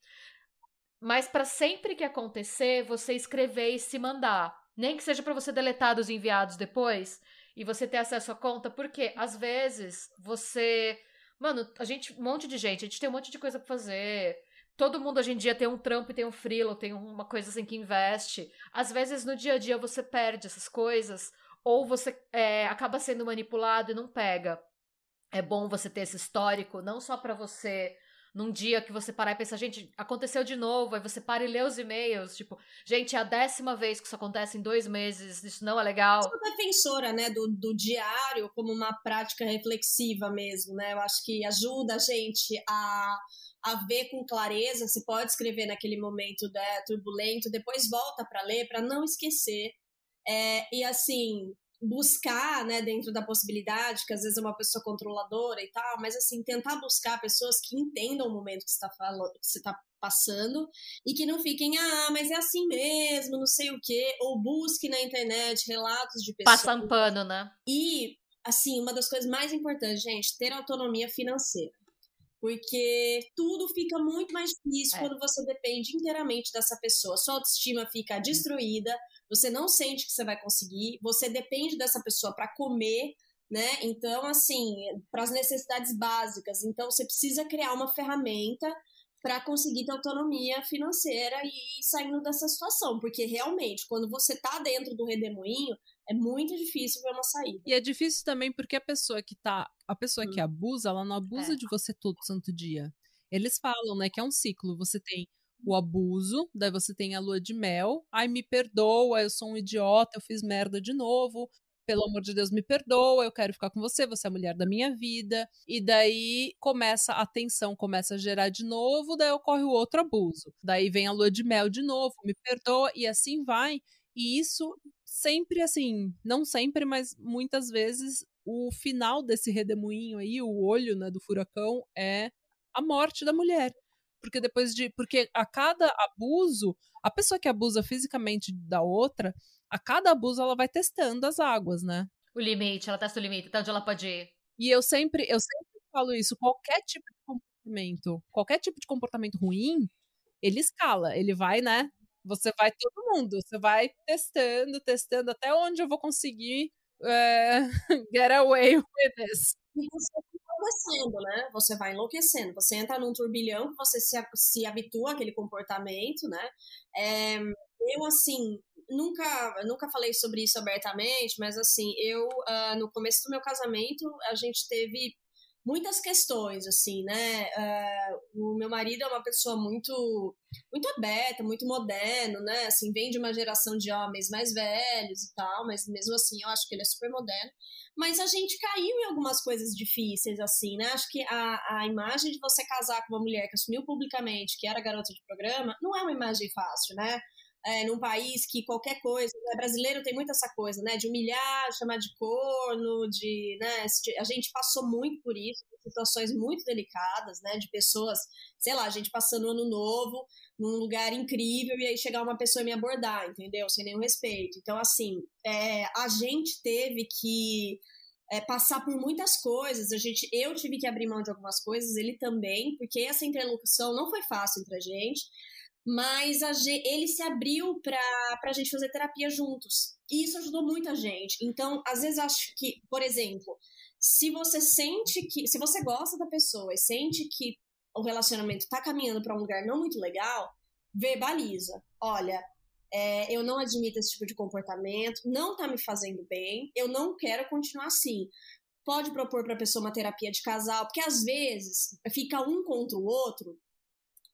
Mas para sempre que acontecer, você escrever e se mandar. Nem que seja para você deletar os enviados depois e você ter acesso à conta, porque às vezes você Mano, a gente, um monte de gente, a gente tem um monte de coisa pra fazer. Todo mundo hoje em dia tem um trampo e tem um freelo, tem uma coisa assim que investe. Às vezes no dia a dia você perde essas coisas, ou você é, acaba sendo manipulado e não pega. É bom você ter esse histórico, não só para você num dia que você parar e pensar, gente, aconteceu de novo, aí você para e lê os e-mails, tipo, gente, é a décima vez que isso acontece em dois meses, isso não é legal. Eu sou defensora, né, do, do diário como uma prática reflexiva mesmo, né, eu acho que ajuda a gente a a ver com clareza, se pode escrever naquele momento né, turbulento, depois volta para ler, para não esquecer. É, e assim, buscar, né, dentro da possibilidade, que às vezes é uma pessoa controladora e tal, mas assim, tentar buscar pessoas que entendam o momento que você está falando, que você está passando e que não fiquem, ah, mas é assim mesmo, não sei o quê, ou busque na internet relatos de pessoas. Passa um pano, né? E, assim, uma das coisas mais importantes, gente, ter autonomia financeira. Porque tudo fica muito mais difícil é. quando você depende inteiramente dessa pessoa. Sua autoestima fica destruída, você não sente que você vai conseguir, você depende dessa pessoa para comer, né? Então, assim, para as necessidades básicas. Então, você precisa criar uma ferramenta para conseguir ter autonomia financeira e ir saindo dessa situação, porque realmente, quando você tá dentro do redemoinho, é muito difícil ver uma saída. E é difícil também porque a pessoa que tá, a pessoa hum. que abusa, ela não abusa é. de você todo santo dia. Eles falam, né, que é um ciclo. Você tem o abuso, daí você tem a lua de mel. Ai, me perdoa, eu sou um idiota, eu fiz merda de novo. Pelo amor de Deus, me perdoa, eu quero ficar com você, você é a mulher da minha vida. E daí começa a tensão, começa a gerar de novo, daí ocorre o outro abuso. Daí vem a lua de mel de novo, me perdoa, e assim vai. E isso sempre assim, não sempre, mas muitas vezes o final desse redemoinho aí, o olho né, do furacão, é a morte da mulher. Porque depois de. Porque a cada abuso, a pessoa que abusa fisicamente da outra, a cada abuso ela vai testando as águas, né? O limite, ela testa o limite, até onde ela pode ir. E eu sempre, eu sempre falo isso, qualquer tipo de comportamento, qualquer tipo de comportamento ruim, ele escala, ele vai, né? Você vai todo mundo, você vai testando, testando até onde eu vou conseguir é, get away with this. E você enlouquecendo, né? Você vai enlouquecendo. Você entra num turbilhão você se, se habitua àquele comportamento, né? É, eu, assim, nunca, nunca falei sobre isso abertamente, mas, assim, eu, uh, no começo do meu casamento, a gente teve muitas questões, assim, né? Uh, o meu marido é uma pessoa muito, muito aberta, muito moderno, né? Assim, vem de uma geração de homens mais velhos e tal, mas mesmo assim eu acho que ele é super moderno. Mas a gente caiu em algumas coisas difíceis, assim, né? Acho que a, a imagem de você casar com uma mulher que assumiu publicamente que era garota de programa não é uma imagem fácil, né? É, num país que qualquer coisa, né? brasileiro tem muito essa coisa, né, de humilhar, chamar de corno, de, né, a gente passou muito por isso, situações muito delicadas, né, de pessoas, sei lá, a gente passando ano novo num lugar incrível e aí chegar uma pessoa e me abordar, entendeu? Sem nenhum respeito. Então, assim, é, a gente teve que é, passar por muitas coisas. A gente, eu tive que abrir mão de algumas coisas, ele também, porque essa interlocução não foi fácil entre a gente mas ele se abriu para a gente fazer terapia juntos. E isso ajudou muita gente. Então, às vezes, acho que, por exemplo, se você sente que. Se você gosta da pessoa e sente que o relacionamento está caminhando para um lugar não muito legal, verbaliza. Olha, é, eu não admito esse tipo de comportamento, não está me fazendo bem, eu não quero continuar assim. Pode propor para a pessoa uma terapia de casal, porque às vezes fica um contra o outro,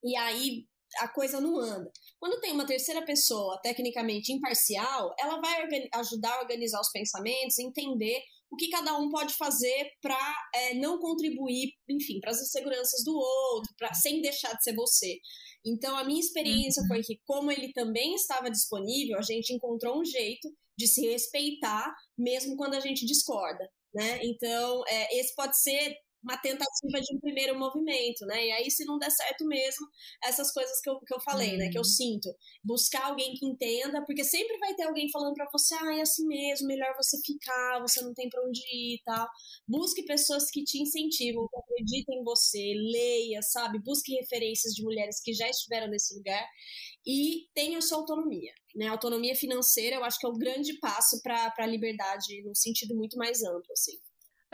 e aí a coisa não anda. Quando tem uma terceira pessoa tecnicamente imparcial, ela vai ajudar a organizar os pensamentos, entender o que cada um pode fazer para é, não contribuir, enfim, para as inseguranças do outro, pra, sem deixar de ser você. Então, a minha experiência uhum. foi que, como ele também estava disponível, a gente encontrou um jeito de se respeitar, mesmo quando a gente discorda. Né? Então, é, esse pode ser uma tentativa de um primeiro movimento, né? E aí, se não der certo mesmo, essas coisas que eu, que eu falei, uhum. né? Que eu uhum. sinto. Buscar alguém que entenda, porque sempre vai ter alguém falando para você, ah, é assim mesmo, melhor você ficar, você não tem para onde ir e tal. Busque pessoas que te incentivam, que acreditem em você, leia, sabe? Busque referências de mulheres que já estiveram nesse lugar e tenha sua autonomia. Né? Autonomia financeira, eu acho que é o grande passo para a liberdade, num sentido muito mais amplo, assim.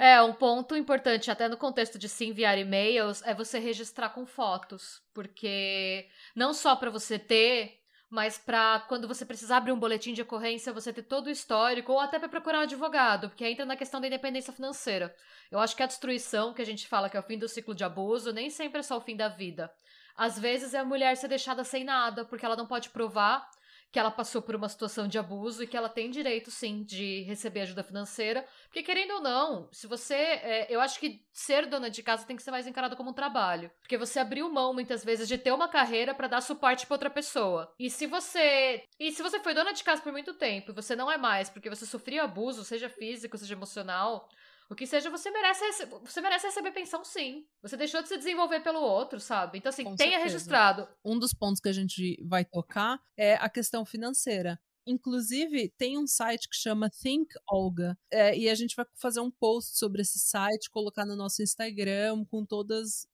É, um ponto importante, até no contexto de se enviar e-mails, é você registrar com fotos. Porque não só para você ter, mas para quando você precisar abrir um boletim de ocorrência, você ter todo o histórico, ou até para procurar um advogado, porque entra na questão da independência financeira. Eu acho que a destruição, que a gente fala que é o fim do ciclo de abuso, nem sempre é só o fim da vida. Às vezes é a mulher ser deixada sem nada, porque ela não pode provar que ela passou por uma situação de abuso e que ela tem direito, sim, de receber ajuda financeira. Porque, querendo ou não, se você. É, eu acho que ser dona de casa tem que ser mais encarado como um trabalho. Porque você abriu mão, muitas vezes, de ter uma carreira para dar suporte para outra pessoa. E se você. E se você foi dona de casa por muito tempo e você não é mais, porque você sofreu abuso, seja físico, seja emocional, o que seja, você merece, você merece receber pensão sim. Você deixou de se desenvolver pelo outro, sabe? Então, assim, Com tenha certeza. registrado. Um dos pontos que a gente vai tocar é a questão financeira. Inclusive, tem um site que chama Think Olga, é, e a gente vai fazer um post sobre esse site, colocar no nosso Instagram com todas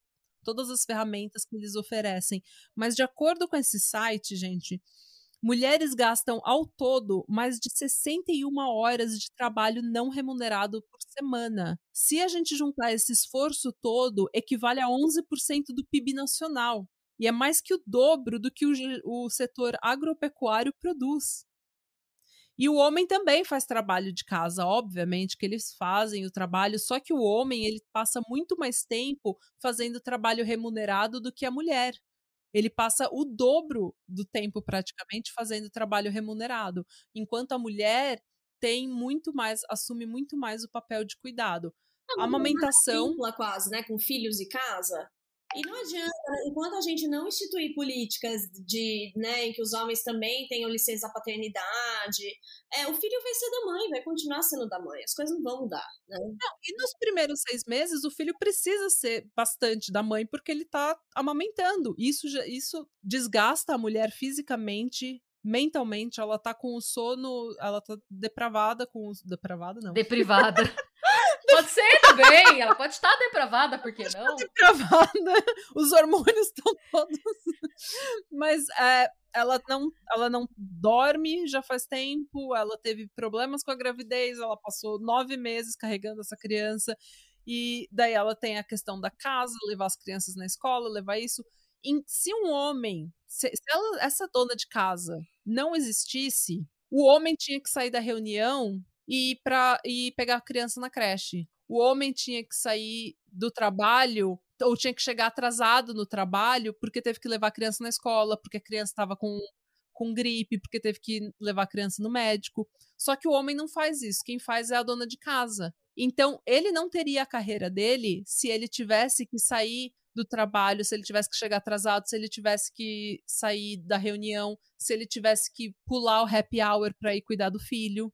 todas as ferramentas que eles oferecem. Mas de acordo com esse site, gente, Mulheres gastam ao todo mais de 61 horas de trabalho não remunerado por semana. Se a gente juntar esse esforço todo, equivale a 11% do PIB nacional. E é mais que o dobro do que o, o setor agropecuário produz. E o homem também faz trabalho de casa, obviamente que eles fazem o trabalho, só que o homem ele passa muito mais tempo fazendo trabalho remunerado do que a mulher ele passa o dobro do tempo praticamente fazendo trabalho remunerado, enquanto a mulher tem muito mais, assume muito mais o papel de cuidado. a amamentação. quase, né? Com filhos e casa. E não adianta, enquanto a gente não instituir políticas de, né, em que os homens também tenham licença paternidade, é, o filho vai ser da mãe, vai continuar sendo da mãe, as coisas não vão mudar, né? Não, e nos primeiros seis meses, o filho precisa ser bastante da mãe porque ele tá amamentando. Isso, isso desgasta a mulher fisicamente, mentalmente, ela tá com o sono, ela tá depravada com o... Depravada, não. Deprivada. Pode ser também, ela pode estar depravada, por que não? Depravada, os hormônios estão todos. Mas é, ela, não, ela não dorme já faz tempo, ela teve problemas com a gravidez, ela passou nove meses carregando essa criança. E daí ela tem a questão da casa, levar as crianças na escola, levar isso. Se um homem, se, se ela, essa dona de casa não existisse, o homem tinha que sair da reunião e para e pegar a criança na creche. O homem tinha que sair do trabalho ou tinha que chegar atrasado no trabalho porque teve que levar a criança na escola, porque a criança estava com com gripe, porque teve que levar a criança no médico. Só que o homem não faz isso, quem faz é a dona de casa. Então, ele não teria a carreira dele se ele tivesse que sair do trabalho, se ele tivesse que chegar atrasado, se ele tivesse que sair da reunião, se ele tivesse que pular o happy hour para ir cuidar do filho.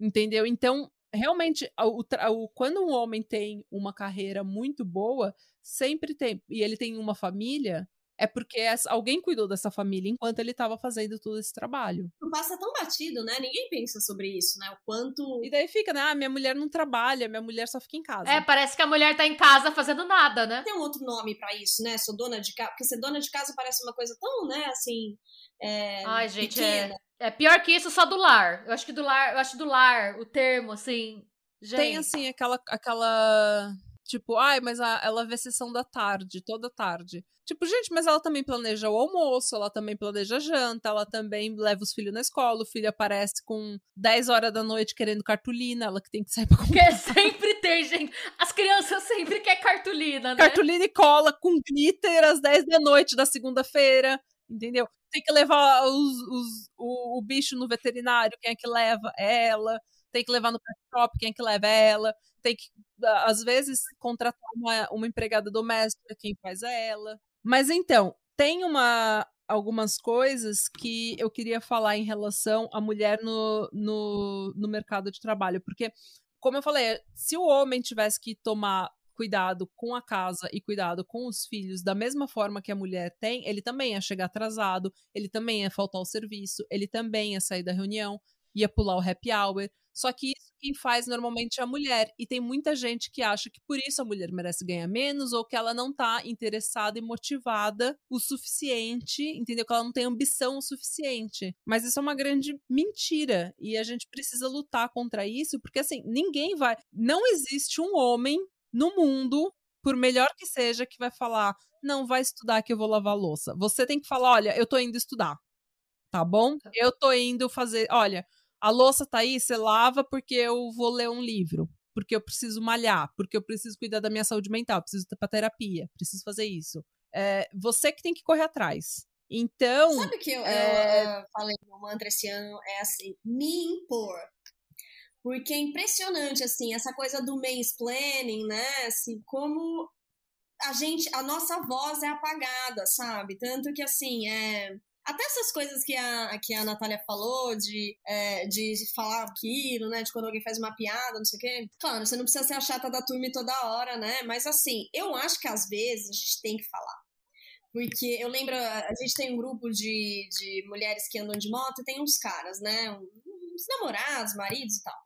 Entendeu? Então, realmente, o, o, quando um homem tem uma carreira muito boa, sempre tem, e ele tem uma família, é porque essa, alguém cuidou dessa família enquanto ele estava fazendo todo esse trabalho. Não passa tão batido, né? Ninguém pensa sobre isso, né? O quanto. E daí fica, né? Ah, minha mulher não trabalha, minha mulher só fica em casa. É, parece que a mulher tá em casa fazendo nada, né? Tem um outro nome para isso, né? Sou dona de casa. Porque ser dona de casa parece uma coisa tão, né, assim. É, Ai, gente, é, é, pior que isso só do lar. Eu acho que do lar, eu acho do lar, o termo, assim. Gente. Tem, assim, aquela. aquela Tipo, ai, mas a, ela vê sessão da tarde, toda tarde. Tipo, gente, mas ela também planeja o almoço, ela também planeja a janta, ela também leva os filhos na escola, o filho aparece com 10 horas da noite querendo cartolina, ela que tem que sair pra comprar. Quer sempre ter, gente. As crianças sempre querem cartolina, né? Cartolina e cola com glitter às 10 da noite da segunda-feira, entendeu? Tem que levar os, os, o, o bicho no veterinário, quem é que leva? É ela tem que levar no pet shop, quem é que leva ela, tem que, às vezes, contratar uma, uma empregada doméstica, quem faz ela. Mas então, tem uma algumas coisas que eu queria falar em relação à mulher no, no, no mercado de trabalho, porque, como eu falei, se o homem tivesse que tomar cuidado com a casa e cuidado com os filhos da mesma forma que a mulher tem, ele também ia chegar atrasado, ele também ia faltar ao serviço, ele também ia sair da reunião, ia pular o happy hour. Só que isso quem faz normalmente é a mulher. E tem muita gente que acha que por isso a mulher merece ganhar menos ou que ela não tá interessada e motivada o suficiente, entendeu? Que ela não tem ambição o suficiente. Mas isso é uma grande mentira. E a gente precisa lutar contra isso, porque assim, ninguém vai. Não existe um homem no mundo, por melhor que seja, que vai falar: não, vai estudar que eu vou lavar louça. Você tem que falar: olha, eu tô indo estudar. Tá bom? Tá. Eu tô indo fazer. Olha a louça tá aí, você lava porque eu vou ler um livro, porque eu preciso malhar, porque eu preciso cuidar da minha saúde mental, preciso ir pra terapia, preciso fazer isso. É você que tem que correr atrás. Então. Sabe que eu, é... eu, eu falei no mantra esse ano? É assim, me impor. Porque é impressionante, assim, essa coisa do mansplaining, né? Assim, como a gente, a nossa voz é apagada, sabe? Tanto que, assim, é até essas coisas que a, que a Natália falou, de, é, de falar aquilo, né? De quando alguém faz uma piada, não sei o quê. Claro, você não precisa ser a chata da turma toda hora, né? Mas assim, eu acho que às vezes a gente tem que falar. Porque eu lembro, a gente tem um grupo de, de mulheres que andam de moto e tem uns caras, né? Uns namorados, maridos e tal.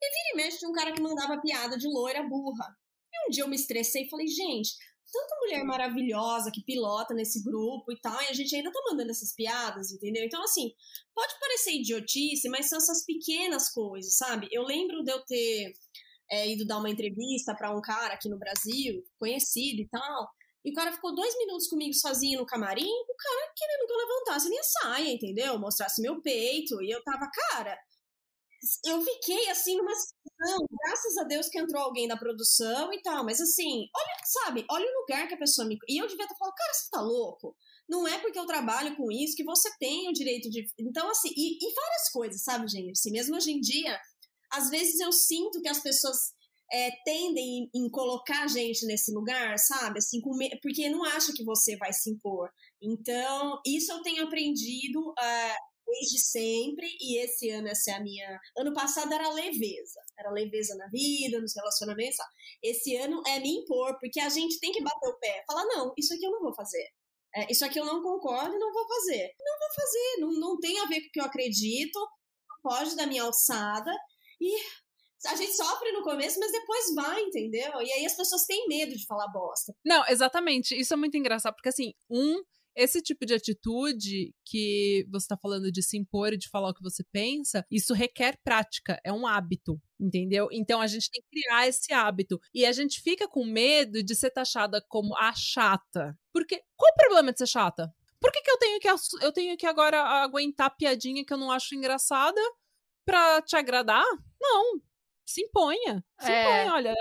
E vira e mexe de um cara que mandava piada de loira burra. E um dia eu me estressei e falei, gente, tanta mulher maravilhosa que pilota nesse grupo e tal, e a gente ainda tá mandando essas piadas, entendeu? Então, assim, pode parecer idiotice, mas são essas pequenas coisas, sabe? Eu lembro de eu ter é, ido dar uma entrevista para um cara aqui no Brasil, conhecido e tal, e o cara ficou dois minutos comigo sozinho no camarim, o cara querendo que eu levantasse minha saia, entendeu? Mostrasse meu peito, e eu tava, cara, eu fiquei assim numa situação, graças a Deus que entrou alguém da produção e tal, mas assim, olha, sabe, olha o lugar que a pessoa me. E eu devia estar falando, cara, você tá louco? Não é porque eu trabalho com isso que você tem o direito de. Então, assim, e, e várias coisas, sabe, gente? Assim, mesmo hoje em dia, às vezes eu sinto que as pessoas é, tendem em, em, colocar a gente nesse lugar, sabe? Assim, porque não acha que você vai se impor. Então, isso eu tenho aprendido. Uh, desde sempre, e esse ano essa é a minha. Ano passado era leveza, era leveza na vida, nos relacionamentos. Esse ano é me impor, porque a gente tem que bater o pé, falar: não, isso aqui eu não vou fazer. É, isso aqui eu não concordo e não vou fazer. Não vou fazer, não, não tem a ver com o que eu acredito, não da minha alçada. E a gente sofre no começo, mas depois vai, entendeu? E aí as pessoas têm medo de falar bosta. Não, exatamente. Isso é muito engraçado, porque assim, um esse tipo de atitude que você está falando de se impor e de falar o que você pensa, isso requer prática, é um hábito, entendeu? Então a gente tem que criar esse hábito. E a gente fica com medo de ser taxada como a chata. Porque qual o problema de ser chata? Por que, que eu tenho que eu tenho que agora aguentar piadinha que eu não acho engraçada pra te agradar? Não. Se imponha. Se é... imponha, olha.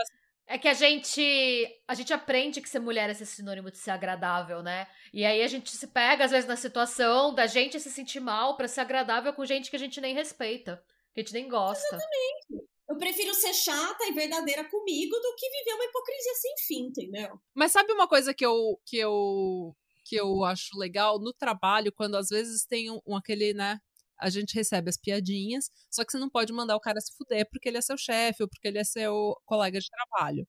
É que a gente a gente aprende que ser mulher é ser sinônimo de ser agradável, né? E aí a gente se pega às vezes na situação da gente se sentir mal para ser agradável com gente que a gente nem respeita, que a gente nem gosta. Exatamente. Eu prefiro ser chata e verdadeira comigo do que viver uma hipocrisia sem fim, entendeu? Mas sabe uma coisa que eu que eu que eu acho legal no trabalho quando às vezes tem um, um aquele, né, a gente recebe as piadinhas, só que você não pode mandar o cara se fuder porque ele é seu chefe ou porque ele é seu colega de trabalho.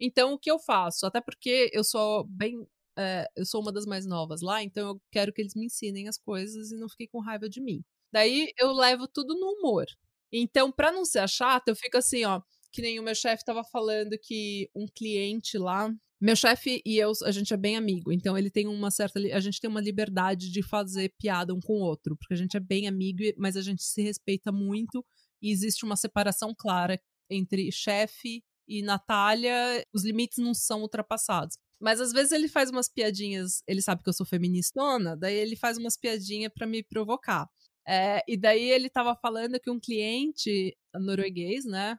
Então, o que eu faço? Até porque eu sou bem. É, eu sou uma das mais novas lá, então eu quero que eles me ensinem as coisas e não fiquem com raiva de mim. Daí eu levo tudo no humor. Então, para não ser chata, eu fico assim, ó. Que nem o meu chefe tava falando que um cliente lá meu chefe e eu, a gente é bem amigo, então ele tem uma certa. A gente tem uma liberdade de fazer piada um com o outro, porque a gente é bem amigo, mas a gente se respeita muito e existe uma separação clara entre chefe e Natália, os limites não são ultrapassados. Mas às vezes ele faz umas piadinhas, ele sabe que eu sou feministona, daí ele faz umas piadinhas para me provocar. É, e daí ele tava falando que um cliente norueguês, né?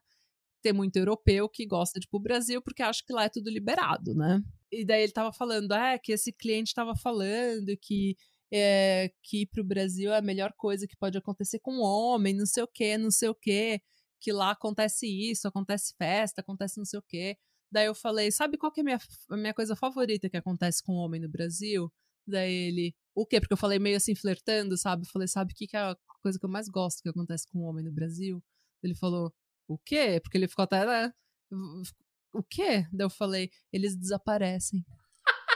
Tem muito europeu que gosta de ir pro Brasil porque acha que lá é tudo liberado, né? E daí ele tava falando, é, que esse cliente tava falando que é, que ir pro Brasil é a melhor coisa que pode acontecer com um homem, não sei o quê, não sei o quê, que lá acontece isso, acontece festa, acontece não sei o quê. Daí eu falei, sabe qual que é a minha, minha coisa favorita que acontece com um homem no Brasil? Daí ele, o quê? Porque eu falei meio assim, flertando, sabe? Eu falei, sabe o que, que é a coisa que eu mais gosto que acontece com um homem no Brasil? Ele falou, o quê? Porque ele ficou até, né? O quê? Daí eu falei, eles desaparecem.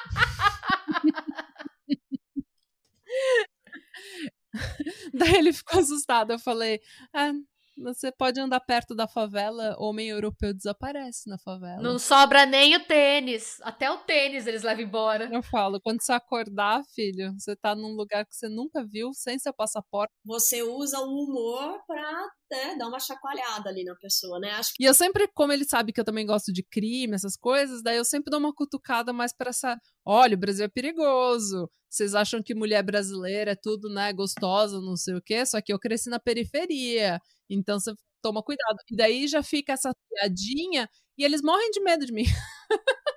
Daí ele ficou assustado. Eu falei, ah, você pode andar perto da favela, homem europeu desaparece na favela. Não sobra nem o tênis. Até o tênis eles levam embora. Eu falo, quando você acordar, filho, você tá num lugar que você nunca viu, sem seu passaporte. Você usa o humor pra né, dar uma chacoalhada ali na pessoa, né? Acho que... E eu sempre, como ele sabe que eu também gosto de crime, essas coisas, daí eu sempre dou uma cutucada mais para essa. Olha, o Brasil é perigoso. Vocês acham que mulher brasileira é tudo, né, gostosa, não sei o quê? Só que eu cresci na periferia. Então você toma cuidado. E daí já fica essa piadinha e eles morrem de medo de mim.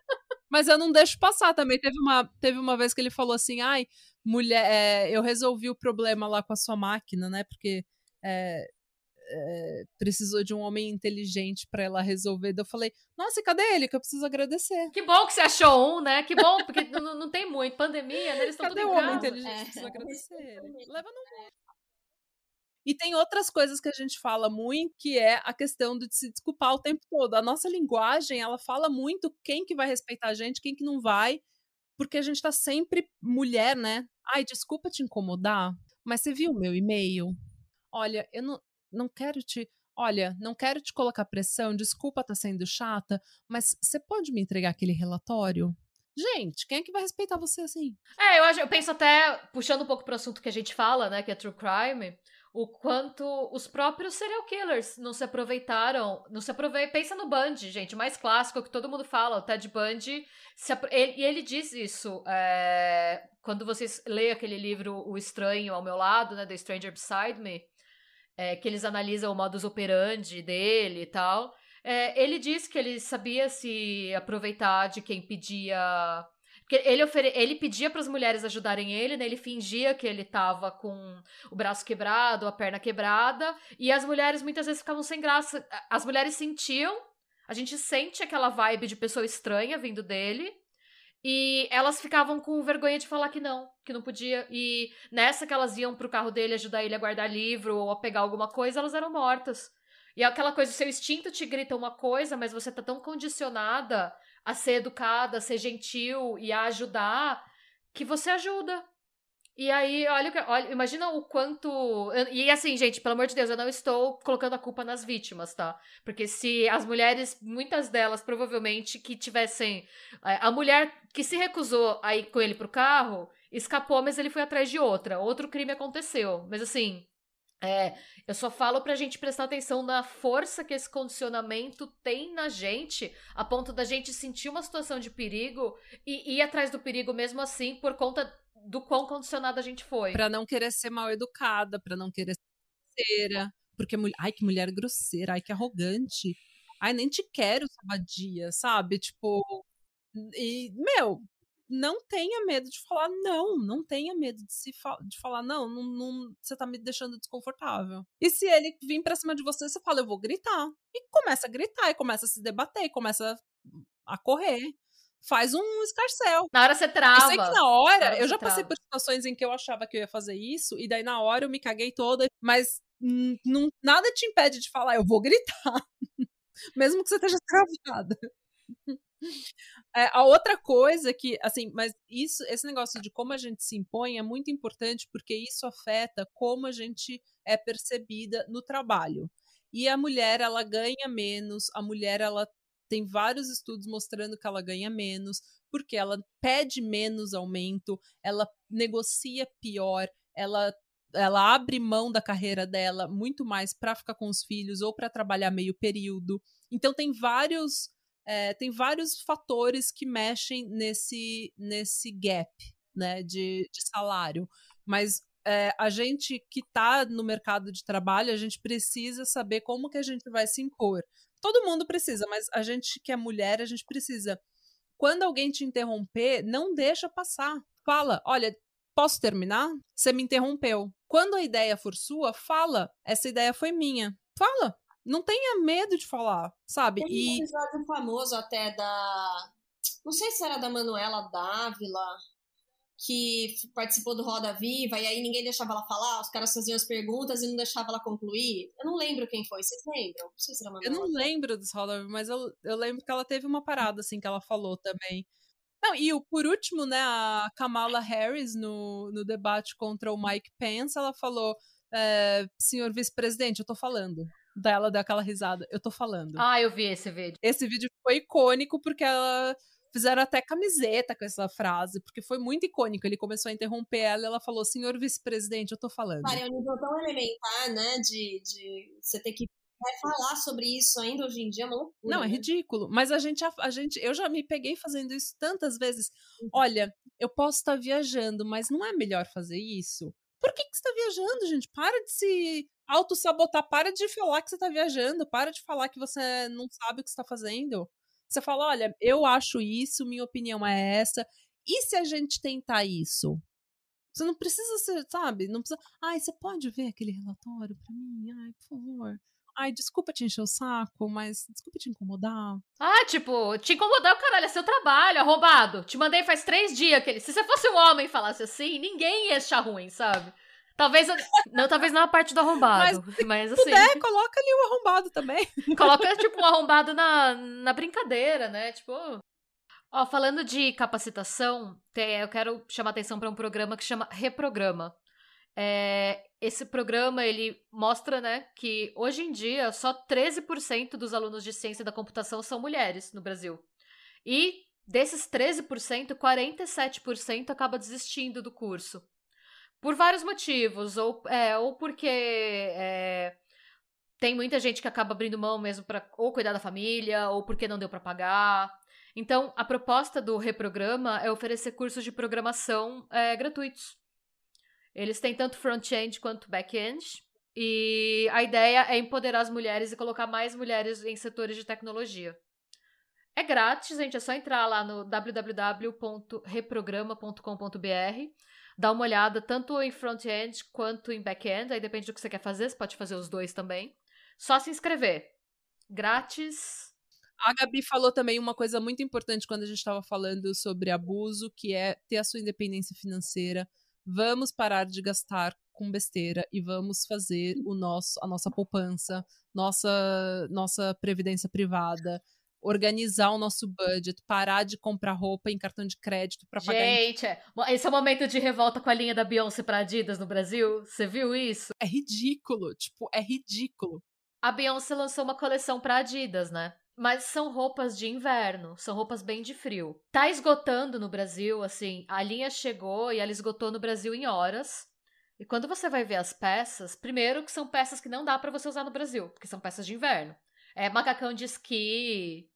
Mas eu não deixo passar também. Teve uma, teve uma vez que ele falou assim: ai, mulher, é, eu resolvi o problema lá com a sua máquina, né? Porque é, é, precisou de um homem inteligente para ela resolver. eu falei, nossa, cadê ele? Que eu preciso agradecer. Que bom que você achou um, né? Que bom, porque não, não tem muito. Pandemia, né? Eles estão tudo o homem inteligente? É. Preciso agradecer ele. Leva no mundo. E tem outras coisas que a gente fala muito, que é a questão de se desculpar o tempo todo. A nossa linguagem, ela fala muito quem que vai respeitar a gente, quem que não vai, porque a gente tá sempre mulher, né? Ai, desculpa te incomodar, mas você viu o meu e-mail? Olha, eu não, não quero te. Olha, não quero te colocar pressão, desculpa tá sendo chata, mas você pode me entregar aquele relatório? Gente, quem é que vai respeitar você assim? É, eu, acho, eu penso até, puxando um pouco pro assunto que a gente fala, né, que é true crime, o quanto os próprios serial killers não se aproveitaram, não se aproveitam. Pensa no Bundy, gente, o mais clássico que todo mundo fala, o Ted Bundy, ele, e ele diz isso é, quando vocês lêem aquele livro O Estranho ao Meu Lado, né, The Stranger Beside Me, é, que eles analisam o modus operandi dele e tal. É, ele disse que ele sabia se aproveitar de quem pedia ele, ofere... ele pedia para as mulheres ajudarem ele, né? Ele fingia que ele tava com o braço quebrado, a perna quebrada, e as mulheres muitas vezes ficavam sem graça. As mulheres sentiam, a gente sente aquela vibe de pessoa estranha vindo dele, e elas ficavam com vergonha de falar que não, que não podia. E nessa que elas iam pro carro dele ajudar ele a guardar livro ou a pegar alguma coisa, elas eram mortas. E é aquela coisa, o seu instinto te grita uma coisa, mas você tá tão condicionada a ser educada, a ser gentil e a ajudar, que você ajuda. E aí, olha, olha, imagina o quanto. E assim, gente, pelo amor de Deus, eu não estou colocando a culpa nas vítimas, tá? Porque se as mulheres, muitas delas, provavelmente, que tivessem. É, a mulher que se recusou a ir com ele pro carro, escapou, mas ele foi atrás de outra. Outro crime aconteceu. Mas assim, é, eu só falo pra gente prestar atenção na força que esse condicionamento tem na gente, a ponto da gente sentir uma situação de perigo e ir atrás do perigo mesmo assim, por conta do quão condicionada a gente foi. Pra não querer ser mal educada, pra não querer ser grosseira. Porque, ai, que mulher grosseira, ai, que arrogante. Ai, nem te quero, sabadia, sabe? Tipo. E, meu, não tenha medo de falar não, não tenha medo de se fa de falar não, não, não, você tá me deixando desconfortável. E se ele vir pra cima de você, você fala, eu vou gritar. E começa a gritar, e começa a se debater, e começa a correr. Faz um escarcel. Na hora você trava. Eu sei que na hora, na eu já passei trava. por situações em que eu achava que eu ia fazer isso, e daí na hora eu me caguei toda, mas não, nada te impede de falar, eu vou gritar. Mesmo que você esteja travada. É, a outra coisa que, assim, mas isso, esse negócio de como a gente se impõe é muito importante porque isso afeta como a gente é percebida no trabalho. E a mulher, ela ganha menos, a mulher, ela tem vários estudos mostrando que ela ganha menos, porque ela pede menos aumento, ela negocia pior, ela ela abre mão da carreira dela muito mais para ficar com os filhos ou para trabalhar meio período. Então tem vários é, tem vários fatores que mexem nesse nesse gap, né, de, de salário. Mas é, a gente que está no mercado de trabalho, a gente precisa saber como que a gente vai se impor. Todo mundo precisa, mas a gente que é mulher, a gente precisa. Quando alguém te interromper, não deixa passar. Fala, olha, posso terminar? Você me interrompeu. Quando a ideia for sua, fala, essa ideia foi minha. Fala. Não tenha medo de falar, sabe? Tem e... um episódio famoso até da. Não sei se era da Manuela Dávila, que participou do Roda Viva, e aí ninguém deixava ela falar, os caras faziam as perguntas e não deixava ela concluir. Eu não lembro quem foi, vocês lembram? Não sei se era Eu não lembro dos Roda Viva, mas eu, eu lembro que ela teve uma parada, assim, que ela falou também. Não, e o, por último, né, a Kamala Harris, no, no debate contra o Mike Pence, ela falou, é, senhor vice-presidente, eu tô falando. Daí ela deu aquela risada, eu tô falando. Ah, eu vi esse vídeo. Esse vídeo foi icônico porque ela fizeram até camiseta com essa frase, porque foi muito icônico. Ele começou a interromper ela e ela falou: Senhor vice-presidente, eu tô falando. Cara, é um nível tão elementar, né? De, de você ter que falar sobre isso ainda hoje em dia é uma loucura. Não, é né? ridículo. Mas a gente, a, a, gente, eu já me peguei fazendo isso tantas vezes. Olha, eu posso estar viajando, mas não é melhor fazer isso? Por que, que você está viajando, gente? Para de se auto-sabotar, para de falar que você está viajando, para de falar que você não sabe o que está fazendo. Você fala, olha, eu acho isso, minha opinião é essa. E se a gente tentar isso? Você não precisa ser, sabe? Não precisa. Ai, você pode ver aquele relatório para mim? Ai, por favor. Ai, desculpa te encher o saco, mas desculpa te incomodar. Ah, tipo, te incomodar o caralho, é seu trabalho, arrombado. Te mandei faz três dias que ele. Se você fosse um homem e falasse assim, ninguém ia achar ruim, sabe? Talvez. Não, talvez não a parte do arrombado. Mas, se mas assim. puder, coloca ali o arrombado também. Coloca, tipo, um arrombado na, na brincadeira, né? Tipo. Ó, falando de capacitação, eu quero chamar atenção para um programa que chama Reprograma. É, esse programa ele mostra né, que hoje em dia só 13% dos alunos de ciência da computação são mulheres no Brasil. E desses 13%, 47% acaba desistindo do curso. Por vários motivos, ou, é, ou porque é, tem muita gente que acaba abrindo mão mesmo para ou cuidar da família, ou porque não deu para pagar. Então, a proposta do Reprograma é oferecer cursos de programação é, gratuitos. Eles têm tanto front-end quanto back-end. E a ideia é empoderar as mulheres e colocar mais mulheres em setores de tecnologia. É grátis, gente, é só entrar lá no www.reprograma.com.br, dar uma olhada tanto em front-end quanto em back-end, aí depende do que você quer fazer, você pode fazer os dois também. Só se inscrever. Grátis. A Gabi falou também uma coisa muito importante quando a gente estava falando sobre abuso, que é ter a sua independência financeira. Vamos parar de gastar com besteira e vamos fazer o nosso, a nossa poupança, nossa, nossa previdência privada, organizar o nosso budget, parar de comprar roupa em cartão de crédito para pagar. Gente, em... esse é o momento de revolta com a linha da Beyoncé para Adidas no Brasil. Você viu isso? É ridículo, tipo, é ridículo. A Beyoncé lançou uma coleção para Adidas, né? Mas são roupas de inverno, são roupas bem de frio. Tá esgotando no Brasil, assim, a linha chegou e ela esgotou no Brasil em horas. E quando você vai ver as peças, primeiro que são peças que não dá para você usar no Brasil, porque são peças de inverno. É macacão de esqui,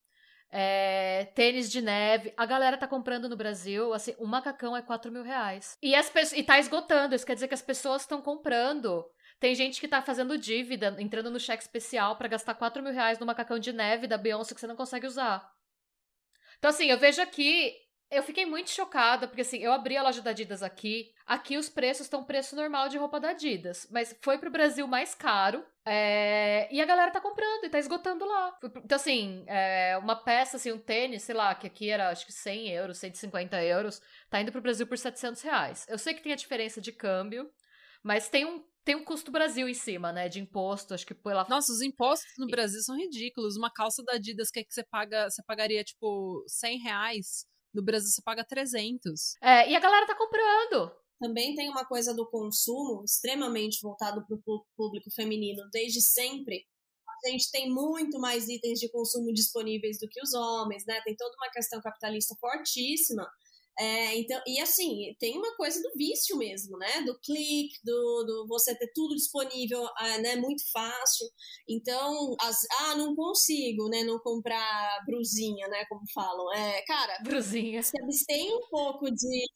é, tênis de neve. A galera tá comprando no Brasil, assim, um macacão é 4 mil reais. E, as e tá esgotando, isso quer dizer que as pessoas estão comprando tem gente que tá fazendo dívida, entrando no cheque especial para gastar 4 mil reais no macacão de neve da Beyoncé que você não consegue usar. Então, assim, eu vejo aqui. Eu fiquei muito chocada, porque assim, eu abri a loja da Adidas aqui. Aqui os preços estão preço normal de roupa da Adidas. Mas foi pro Brasil mais caro. É... E a galera tá comprando e tá esgotando lá. Então, assim, é... uma peça, assim, um tênis, sei lá, que aqui era acho que 100 euros, 150 euros, tá indo pro Brasil por 700 reais. Eu sei que tem a diferença de câmbio, mas tem um tem um custo Brasil em cima, né? De imposto, acho que pela. Nossa, os impostos no Brasil são ridículos. Uma calça da Adidas que, é que você paga, você pagaria, tipo, 100 reais. No Brasil você paga 300. É, e a galera tá comprando. Também tem uma coisa do consumo extremamente voltado para o público feminino desde sempre. A gente tem muito mais itens de consumo disponíveis do que os homens, né? Tem toda uma questão capitalista fortíssima. É, então, e assim, tem uma coisa do vício mesmo, né? Do clique, do, do você ter tudo disponível, é, né? Muito fácil. Então, as, ah, não consigo, né? Não comprar brusinha, né? Como falam. É, cara, brusinha. Se abstém um pouco de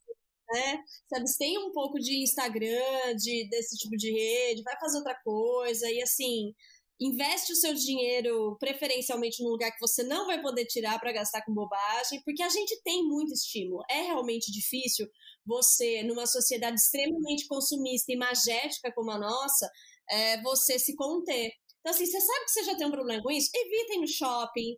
né? Se abstém um pouco de Instagram, de, desse tipo de rede, vai fazer outra coisa, e assim, investe o seu dinheiro preferencialmente num lugar que você não vai poder tirar para gastar com bobagem, porque a gente tem muito estímulo. É realmente difícil você, numa sociedade extremamente consumista e magética como a nossa, é, você se conter. Então, assim, você sabe que você já tem um problema com isso? Evitem no shopping,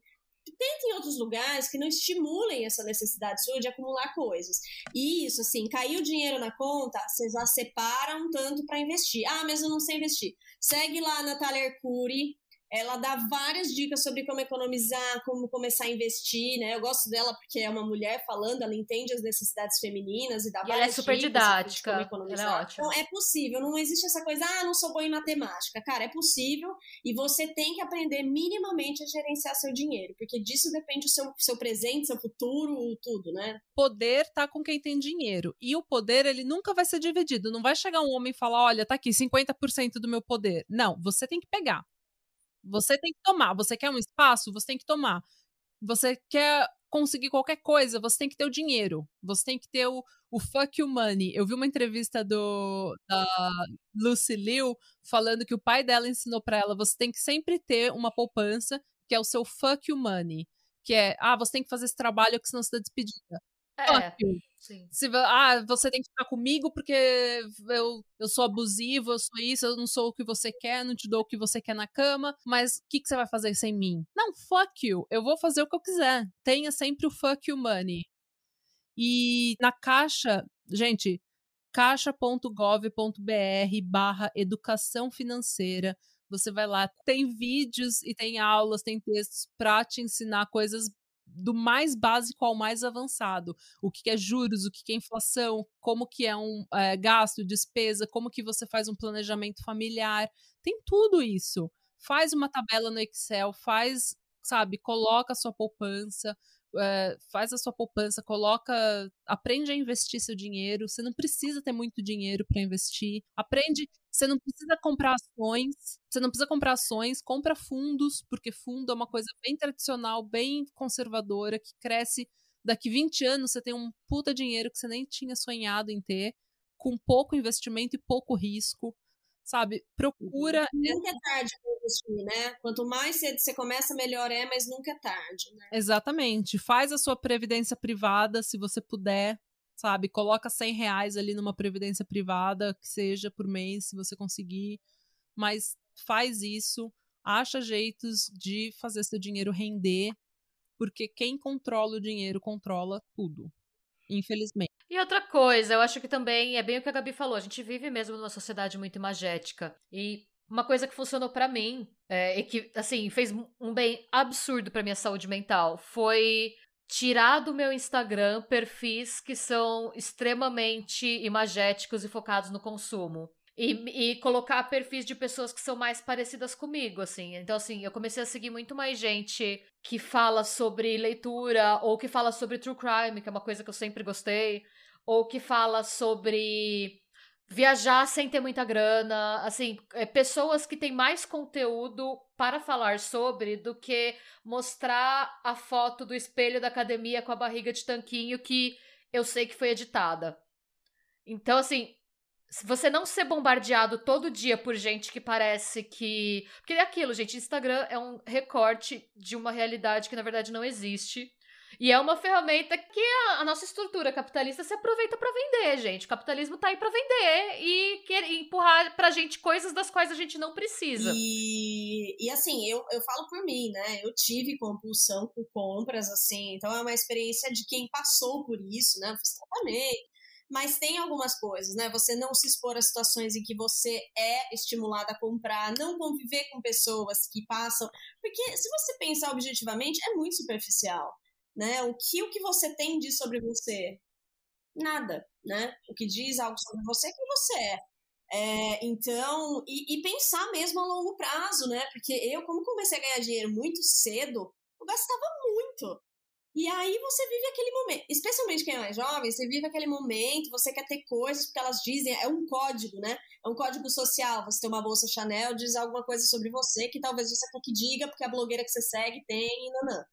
tentem outros lugares que não estimulem essa necessidade sua de acumular coisas. E isso, assim, caiu dinheiro na conta, você já separa um tanto para investir. Ah, mas eu não sei investir. Segue lá a Natália Arcuri, ela dá várias dicas sobre como economizar, como começar a investir, né? Eu gosto dela porque é uma mulher falando, ela entende as necessidades femininas e dá e várias ela é super didática. Como economizar. Ela é ótima. Então é possível, não existe essa coisa, ah, não sou boa em matemática. Cara, é possível e você tem que aprender minimamente a gerenciar seu dinheiro, porque disso depende o seu, seu presente, seu futuro, tudo, né? Poder tá com quem tem dinheiro. E o poder, ele nunca vai ser dividido. Não vai chegar um homem e falar, olha, tá aqui 50% do meu poder. Não, você tem que pegar. Você tem que tomar. Você quer um espaço? Você tem que tomar. Você quer conseguir qualquer coisa, você tem que ter o dinheiro. Você tem que ter o, o fuck you money. Eu vi uma entrevista do da Lucy Liu falando que o pai dela ensinou para ela: você tem que sempre ter uma poupança, que é o seu fuck you money. Que é, ah, você tem que fazer esse trabalho, que senão você tá despedida. É. Sim. Se, ah, você tem que ficar comigo porque eu, eu sou abusivo, eu sou isso, eu não sou o que você quer, não te dou o que você quer na cama, mas o que, que você vai fazer sem mim? Não, fuck you, eu vou fazer o que eu quiser. Tenha sempre o fuck you money. E na caixa, gente, caixa.gov.br barra educação financeira. Você vai lá, tem vídeos e tem aulas, tem textos para te ensinar coisas do mais básico ao mais avançado. O que é juros, o que é inflação, como que é um é, gasto, despesa, como que você faz um planejamento familiar. Tem tudo isso. Faz uma tabela no Excel, faz, sabe, coloca a sua poupança, é, faz a sua poupança, coloca, aprende a investir seu dinheiro. Você não precisa ter muito dinheiro para investir. Aprende, você não precisa comprar ações, você não precisa comprar ações, compra fundos, porque fundo é uma coisa bem tradicional, bem conservadora, que cresce daqui 20 anos, você tem um puta dinheiro que você nem tinha sonhado em ter, com pouco investimento e pouco risco sabe? Procura. Nunca é tarde para investir, né? Quanto mais cedo você começa, melhor é, mas nunca é tarde, né? Exatamente. Faz a sua previdência privada, se você puder, sabe? Coloca 100 reais ali numa previdência privada, que seja por mês, se você conseguir. Mas faz isso, acha jeitos de fazer seu dinheiro render, porque quem controla o dinheiro controla tudo. Infelizmente. E outra coisa, eu acho que também é bem o que a Gabi falou, a gente vive mesmo numa sociedade muito imagética. E uma coisa que funcionou para mim, é, e que, assim, fez um bem absurdo para minha saúde mental, foi tirar do meu Instagram perfis que são extremamente imagéticos e focados no consumo. E, e, colocar perfis de pessoas que são mais parecidas comigo, assim. Então, assim, eu comecei a seguir muito mais gente que fala sobre leitura, ou que fala sobre true crime, que é uma coisa que eu sempre gostei, ou que fala sobre viajar sem ter muita grana, assim, é, pessoas que têm mais conteúdo para falar sobre do que mostrar a foto do espelho da academia com a barriga de tanquinho que eu sei que foi editada. Então, assim, você não ser bombardeado todo dia por gente que parece que. Porque é aquilo, gente. Instagram é um recorte de uma realidade que na verdade não existe. E é uma ferramenta que a, a nossa estrutura capitalista se aproveita para vender, gente. O capitalismo tá aí para vender e quer empurrar pra gente coisas das quais a gente não precisa. E, e assim, eu, eu falo por mim, né? Eu tive compulsão por compras, assim, então é uma experiência de quem passou por isso, né? Eu fiz tratamento, mas tem algumas coisas, né? Você não se expor a situações em que você é estimulado a comprar, não conviver com pessoas que passam, porque se você pensar objetivamente, é muito superficial, né? O que o que você tem diz sobre você? Nada, né? O que diz algo sobre você é quem você é. É, então, e, e, pensar mesmo a longo prazo, né? Porque eu, como comecei a ganhar dinheiro muito cedo, eu gastava muito. E aí você vive aquele momento, especialmente quem é mais jovem, você vive aquele momento, você quer ter coisas, porque elas dizem, é um código, né? É um código social. Você tem uma bolsa Chanel, diz alguma coisa sobre você que talvez você quer que diga, porque a blogueira que você segue tem, não.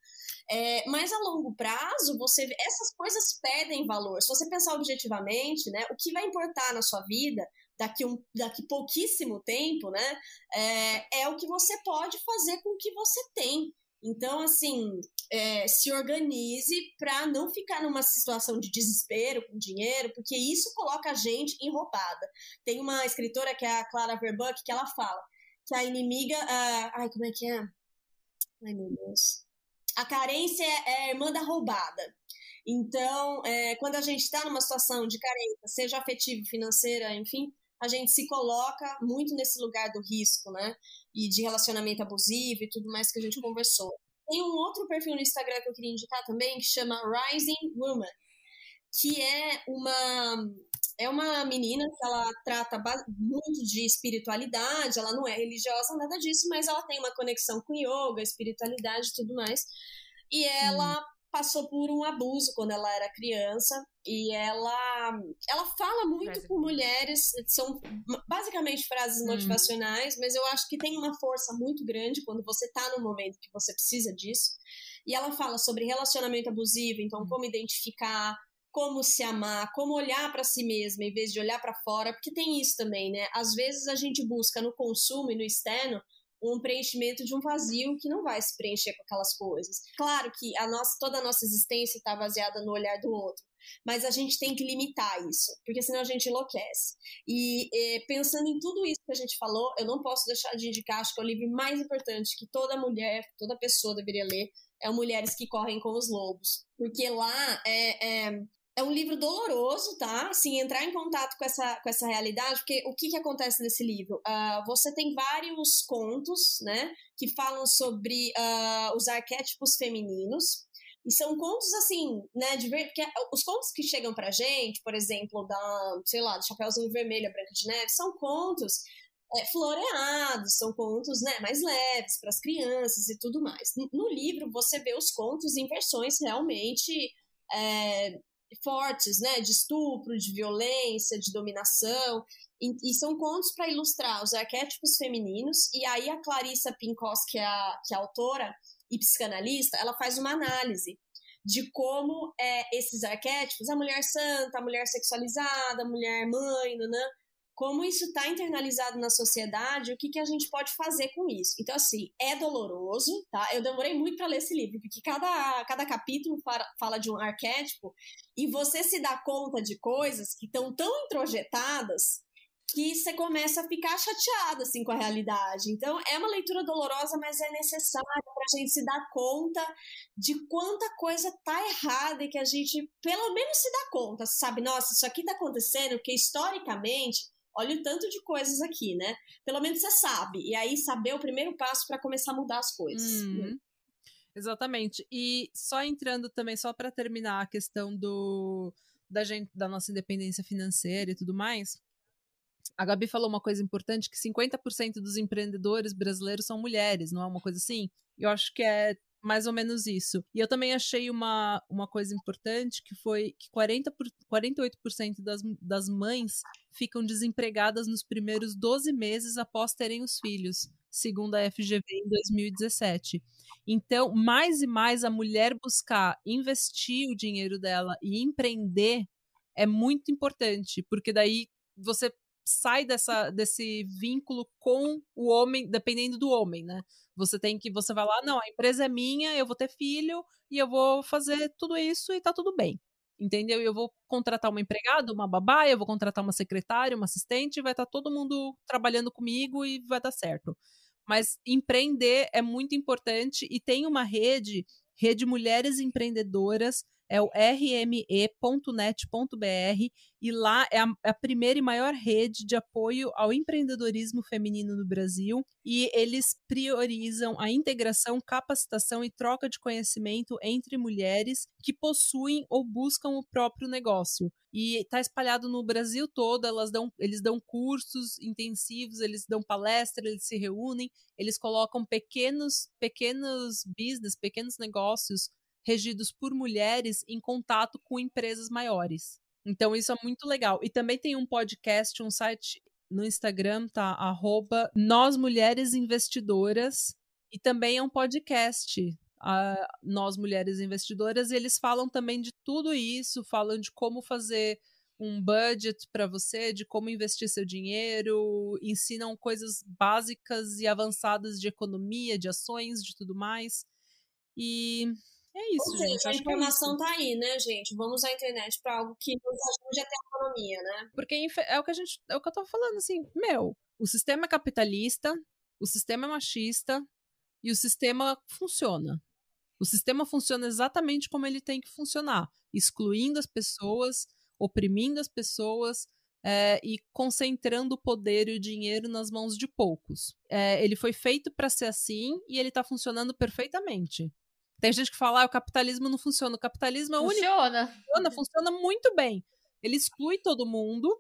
É, mas a longo prazo, você essas coisas perdem valor. Se você pensar objetivamente, né, o que vai importar na sua vida daqui, um, daqui pouquíssimo tempo, né, é, é o que você pode fazer com o que você tem. Então, assim, é, se organize para não ficar numa situação de desespero com dinheiro, porque isso coloca a gente enroubada. Tem uma escritora que é a Clara Verbuck que ela fala que a inimiga. Uh, ai, como é que é? Ai, meu Deus. A carência é, é irmã da roubada. Então, é, quando a gente está numa situação de carência, seja afetiva, financeira, enfim, a gente se coloca muito nesse lugar do risco, né? E de relacionamento abusivo e tudo mais que a gente conversou. Tem um outro perfil no Instagram que eu queria indicar também, que chama Rising Woman, que é uma é uma menina que ela trata muito de espiritualidade, ela não é religiosa, nada disso, mas ela tem uma conexão com yoga, espiritualidade e tudo mais. E ela hum passou por um abuso quando ela era criança e ela ela fala muito com mulheres, são basicamente frases uhum. motivacionais, mas eu acho que tem uma força muito grande quando você tá no momento que você precisa disso. E ela fala sobre relacionamento abusivo, então uhum. como identificar, como se amar, como olhar para si mesma em vez de olhar para fora, porque tem isso também, né? Às vezes a gente busca no consumo e no externo um preenchimento de um vazio que não vai se preencher com aquelas coisas. Claro que a nossa, toda a nossa existência está baseada no olhar do outro, mas a gente tem que limitar isso, porque senão a gente enlouquece. E, e pensando em tudo isso que a gente falou, eu não posso deixar de indicar, acho que é o livro mais importante que toda mulher, toda pessoa deveria ler, é o Mulheres que Correm com os Lobos. Porque lá é, é, é um livro doloroso, tá? Assim, entrar em contato com essa, com essa realidade, porque o que, que acontece nesse livro? Uh, você tem vários contos, né, que falam sobre uh, os arquétipos femininos, e são contos assim, né, de ver, porque os contos que chegam pra gente, por exemplo, da, sei lá, do Chapeuzinho Vermelho, a Branca de Neve, são contos é, floreados, são contos né, mais leves para as crianças e tudo mais. No livro, você vê os contos em versões realmente é, fortes, né, de estupro, de violência, de dominação, e, e são contos para ilustrar os arquétipos femininos, e aí a Clarissa Pinkos, que é a, que é a autora e psicanalista, ela faz uma análise de como é, esses arquétipos, a mulher santa, a mulher sexualizada, a mulher mãe, né, como isso está internalizado na sociedade, o que, que a gente pode fazer com isso. Então, assim, é doloroso, tá? Eu demorei muito para ler esse livro, porque cada, cada capítulo fala, fala de um arquétipo e você se dá conta de coisas que estão tão introjetadas que você começa a ficar chateado assim com a realidade. Então é uma leitura dolorosa, mas é necessária para a gente se dar conta de quanta coisa tá errada e que a gente pelo menos se dá conta, sabe? Nossa, isso aqui tá acontecendo porque historicamente olha o tanto de coisas aqui, né? Pelo menos você sabe. E aí saber é o primeiro passo para começar a mudar as coisas. Uhum. Exatamente. E só entrando também, só para terminar a questão do da gente da nossa independência financeira e tudo mais. A Gabi falou uma coisa importante que 50% dos empreendedores brasileiros são mulheres, não é uma coisa assim? Eu acho que é mais ou menos isso. E eu também achei uma, uma coisa importante que foi que 40 por, 48% das, das mães ficam desempregadas nos primeiros 12 meses após terem os filhos, segundo a FGV em 2017. Então, mais e mais a mulher buscar investir o dinheiro dela e empreender é muito importante, porque daí você sai dessa, desse vínculo com o homem, dependendo do homem, né? Você tem que, você vai lá, não, a empresa é minha, eu vou ter filho e eu vou fazer tudo isso e tá tudo bem. Entendeu? Eu vou contratar uma empregada, uma babá, eu vou contratar uma secretária, uma assistente, vai estar tá todo mundo trabalhando comigo e vai dar certo. Mas empreender é muito importante e tem uma rede, rede Mulheres Empreendedoras, é o rme.net.br e lá é a, é a, primeira e maior rede de apoio ao empreendedorismo feminino no Brasil e eles priorizam a integração, capacitação e troca de conhecimento entre mulheres que possuem ou buscam o próprio negócio. E está espalhado no Brasil todo, elas dão, eles dão cursos intensivos, eles dão palestras, eles se reúnem, eles colocam pequenos, pequenos business, pequenos negócios regidos por mulheres em contato com empresas maiores. Então, isso é muito legal. E também tem um podcast, um site no Instagram, tá? Arroba Nós Mulheres Investidoras. E também é um podcast, Nós Mulheres Investidoras. E eles falam também de tudo isso, falam de como fazer um budget para você, de como investir seu dinheiro, ensinam coisas básicas e avançadas de economia, de ações, de tudo mais. E é isso, Ou gente. Seja, a é informação é tá aí, né, gente? Vamos à internet para algo que nos ajude a ter economia, né? Porque é o que a gente, é o que eu tô falando assim, meu, o sistema é capitalista, o sistema é machista e o sistema funciona. O sistema funciona exatamente como ele tem que funcionar, excluindo as pessoas, oprimindo as pessoas, é, e concentrando o poder e o dinheiro nas mãos de poucos. É, ele foi feito para ser assim e ele está funcionando perfeitamente. Tem gente que fala, ah, o capitalismo não funciona. O capitalismo é o único. Funciona, funciona muito bem. Ele exclui todo mundo,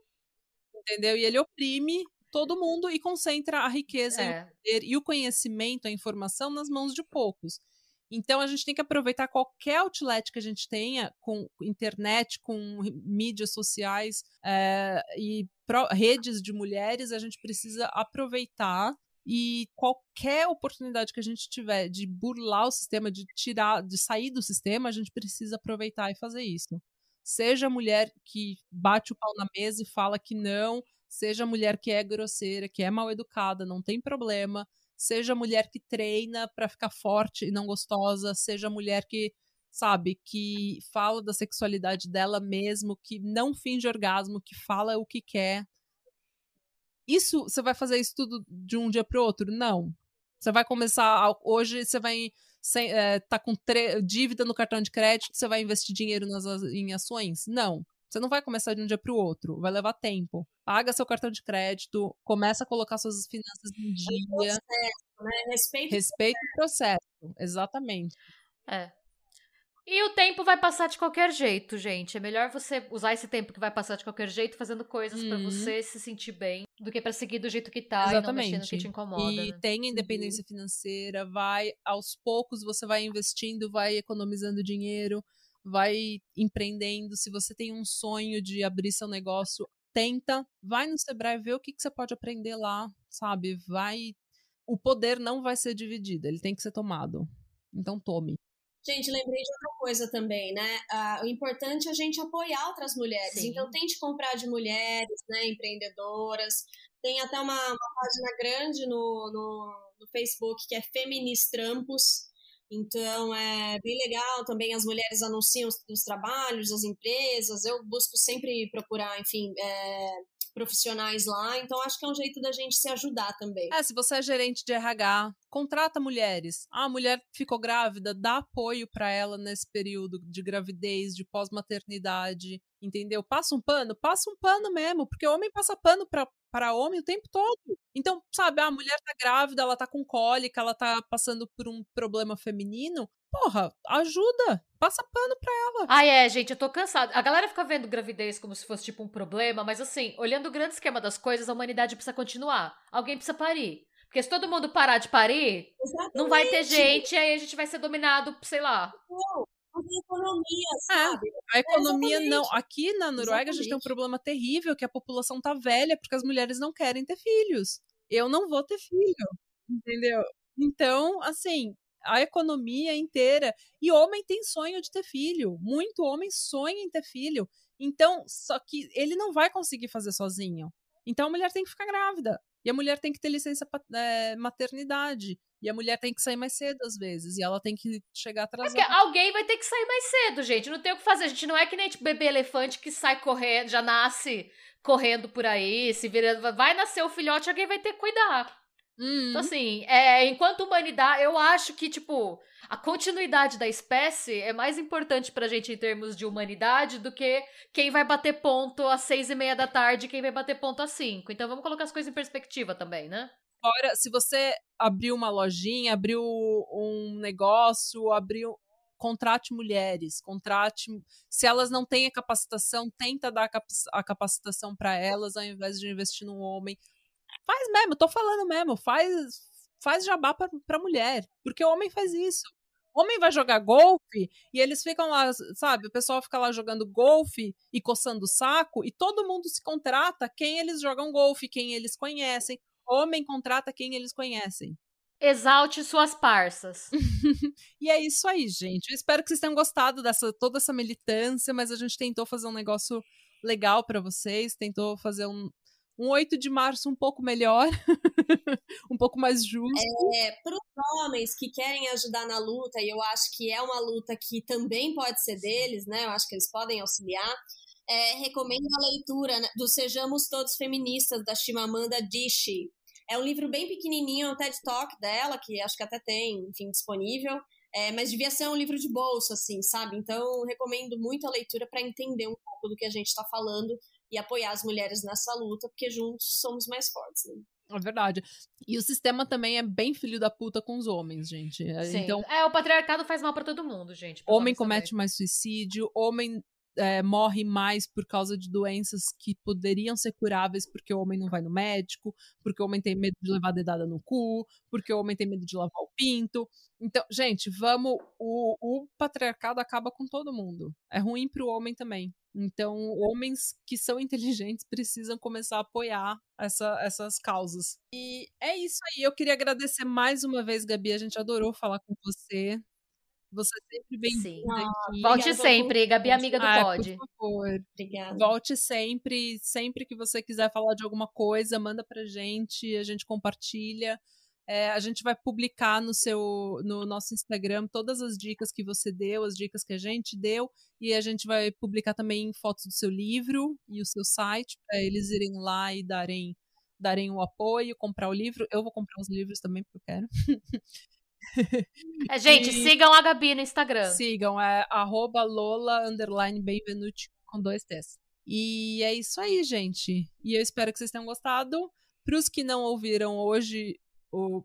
entendeu? E ele oprime todo mundo e concentra a riqueza é. e, o poder, e o conhecimento, a informação nas mãos de poucos. Então a gente tem que aproveitar qualquer outlet que a gente tenha, com internet, com mídias sociais é, e pro, redes de mulheres, a gente precisa aproveitar e qualquer oportunidade que a gente tiver de burlar o sistema, de tirar, de sair do sistema, a gente precisa aproveitar e fazer isso. Seja a mulher que bate o pau na mesa e fala que não, seja a mulher que é grosseira, que é mal educada, não tem problema. Seja a mulher que treina para ficar forte e não gostosa, seja a mulher que, sabe, que fala da sexualidade dela mesmo, que não finge orgasmo, que fala o que quer, isso, você vai fazer isso tudo de um dia para o outro? Não. Você vai começar. Hoje você vai sem, é, tá com dívida no cartão de crédito, você vai investir dinheiro nas, em ações? Não. Você não vai começar de um dia para o outro, vai levar tempo. Paga seu cartão de crédito, começa a colocar suas finanças em dia. Processo, né? Respeito, Respeito o processo, exatamente. É. E o tempo vai passar de qualquer jeito, gente. É melhor você usar esse tempo que vai passar de qualquer jeito fazendo coisas uhum. para você se sentir bem do que para seguir do jeito que tá Exatamente. e não mexer no que te incomoda. E né? tem independência uhum. financeira, vai aos poucos você vai investindo, vai economizando dinheiro, vai empreendendo. Se você tem um sonho de abrir seu negócio, tenta, vai no Sebrae ver o que, que você pode aprender lá, sabe? Vai. O poder não vai ser dividido, ele tem que ser tomado. Então tome. Gente, lembrei de outra coisa também, né? Uh, o importante é a gente apoiar outras mulheres. Sim. Então, tente comprar de mulheres, né? Empreendedoras. Tem até uma, uma página grande no, no, no, Facebook que é Feministrampos. Então, é bem legal. Também as mulheres anunciam os, os trabalhos, as empresas. Eu busco sempre procurar, enfim, é, profissionais lá, então acho que é um jeito da gente se ajudar também. É, se você é gerente de RH, contrata mulheres. Ah, a mulher ficou grávida, dá apoio para ela nesse período de gravidez, de pós-maternidade, entendeu? Passa um pano, passa um pano mesmo, porque homem passa pano para para homem o tempo todo. Então, sabe, a mulher tá grávida, ela tá com cólica, ela tá passando por um problema feminino. Porra, ajuda, passa pano pra ela. Ah, é, gente, eu tô cansada. A galera fica vendo gravidez como se fosse tipo um problema, mas assim, olhando o grande esquema das coisas, a humanidade precisa continuar. Alguém precisa parir. Porque se todo mundo parar de parir, Exatamente. não vai ter gente, aí a gente vai ser dominado, sei lá. Não, não tem economia, é, sabe? É, a economia é não. Aqui na Noruega exatamente. a gente tem um problema terrível, que a população tá velha porque as mulheres não querem ter filhos. Eu não vou ter filho, entendeu? Então, assim, a economia inteira. E homem tem sonho de ter filho. Muito homem sonha em ter filho. Então, só que ele não vai conseguir fazer sozinho. Então a mulher tem que ficar grávida. E a mulher tem que ter licença é, maternidade. E a mulher tem que sair mais cedo às vezes. E ela tem que chegar atrasada. É alguém vai ter que sair mais cedo, gente. Não tem o que fazer. A gente não é que nem tipo, bebê elefante que sai correndo, já nasce correndo por aí, se vira. Vai nascer o filhote, alguém vai ter que cuidar. Uhum. Então, assim, é, enquanto humanidade, eu acho que, tipo, a continuidade da espécie é mais importante pra gente em termos de humanidade do que quem vai bater ponto às seis e meia da tarde e quem vai bater ponto às cinco. Então vamos colocar as coisas em perspectiva também, né? Agora, se você abriu uma lojinha, abriu um negócio, abriu contrate mulheres, contrate. Se elas não têm a capacitação, tenta dar a capacitação para elas ao invés de investir num homem. Faz mesmo, tô falando mesmo, faz faz jabá pra, pra mulher, porque o homem faz isso. Homem vai jogar golfe e eles ficam lá, sabe? O pessoal fica lá jogando golfe e coçando o saco e todo mundo se contrata quem eles jogam golfe, quem eles conhecem. Homem contrata quem eles conhecem. Exalte suas parças. e é isso aí, gente. Eu espero que vocês tenham gostado dessa toda essa militância, mas a gente tentou fazer um negócio legal para vocês, tentou fazer um, um 8 de março um pouco melhor, um pouco mais justo. É, para os homens que querem ajudar na luta, e eu acho que é uma luta que também pode ser deles, né? Eu acho que eles podem auxiliar. É, recomendo a leitura né, do Sejamos Todos Feministas, da Chimamanda Adichie. É um livro bem pequenininho, é um TED Talk dela, que acho que até tem, enfim, disponível. É, mas devia ser um livro de bolso, assim, sabe? Então, recomendo muito a leitura para entender um pouco do que a gente está falando e apoiar as mulheres nessa luta, porque juntos somos mais fortes, né? É verdade. E o sistema também é bem filho da puta com os homens, gente. É, Sim. Então, é, o patriarcado faz mal para todo mundo, gente. Homem comete saber. mais suicídio, homem é, morre mais por causa de doenças que poderiam ser curáveis porque o homem não vai no médico, porque o homem tem medo de levar dedada no cu, porque o homem tem medo de lavar o pinto. Então, gente, vamos. O, o patriarcado acaba com todo mundo. É ruim pro homem também. Então, homens que são inteligentes precisam começar a apoiar essa, essas causas. E é isso aí. Eu queria agradecer mais uma vez, Gabi. A gente adorou falar com você. Você é sempre bem-vinda aqui. Volte sempre, Gabi, amiga do ah, Pod. Por favor. Obrigada. Volte sempre. Sempre que você quiser falar de alguma coisa, manda pra gente, a gente compartilha. É, a gente vai publicar no seu no nosso Instagram todas as dicas que você deu, as dicas que a gente deu, e a gente vai publicar também fotos do seu livro e o seu site para eles irem lá e darem darem o apoio, comprar o livro. Eu vou comprar os livros também porque eu quero. É, gente, e... sigam a Gabi no Instagram. Sigam, é arroba Lola Benvenuti com dois T's. E é isso aí, gente. E eu espero que vocês tenham gostado. Para os que não ouviram hoje,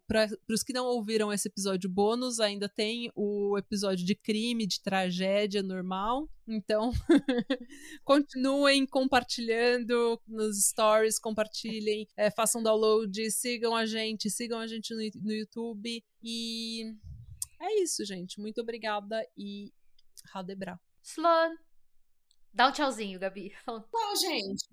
para os que não ouviram esse episódio bônus, ainda tem o episódio de crime, de tragédia normal. Então, continuem compartilhando nos stories, compartilhem, é, façam download, sigam a gente, sigam a gente no, no YouTube. E é isso, gente. Muito obrigada e Radebra. Sloan. Dá um tchauzinho, Gabi. Tchau, gente.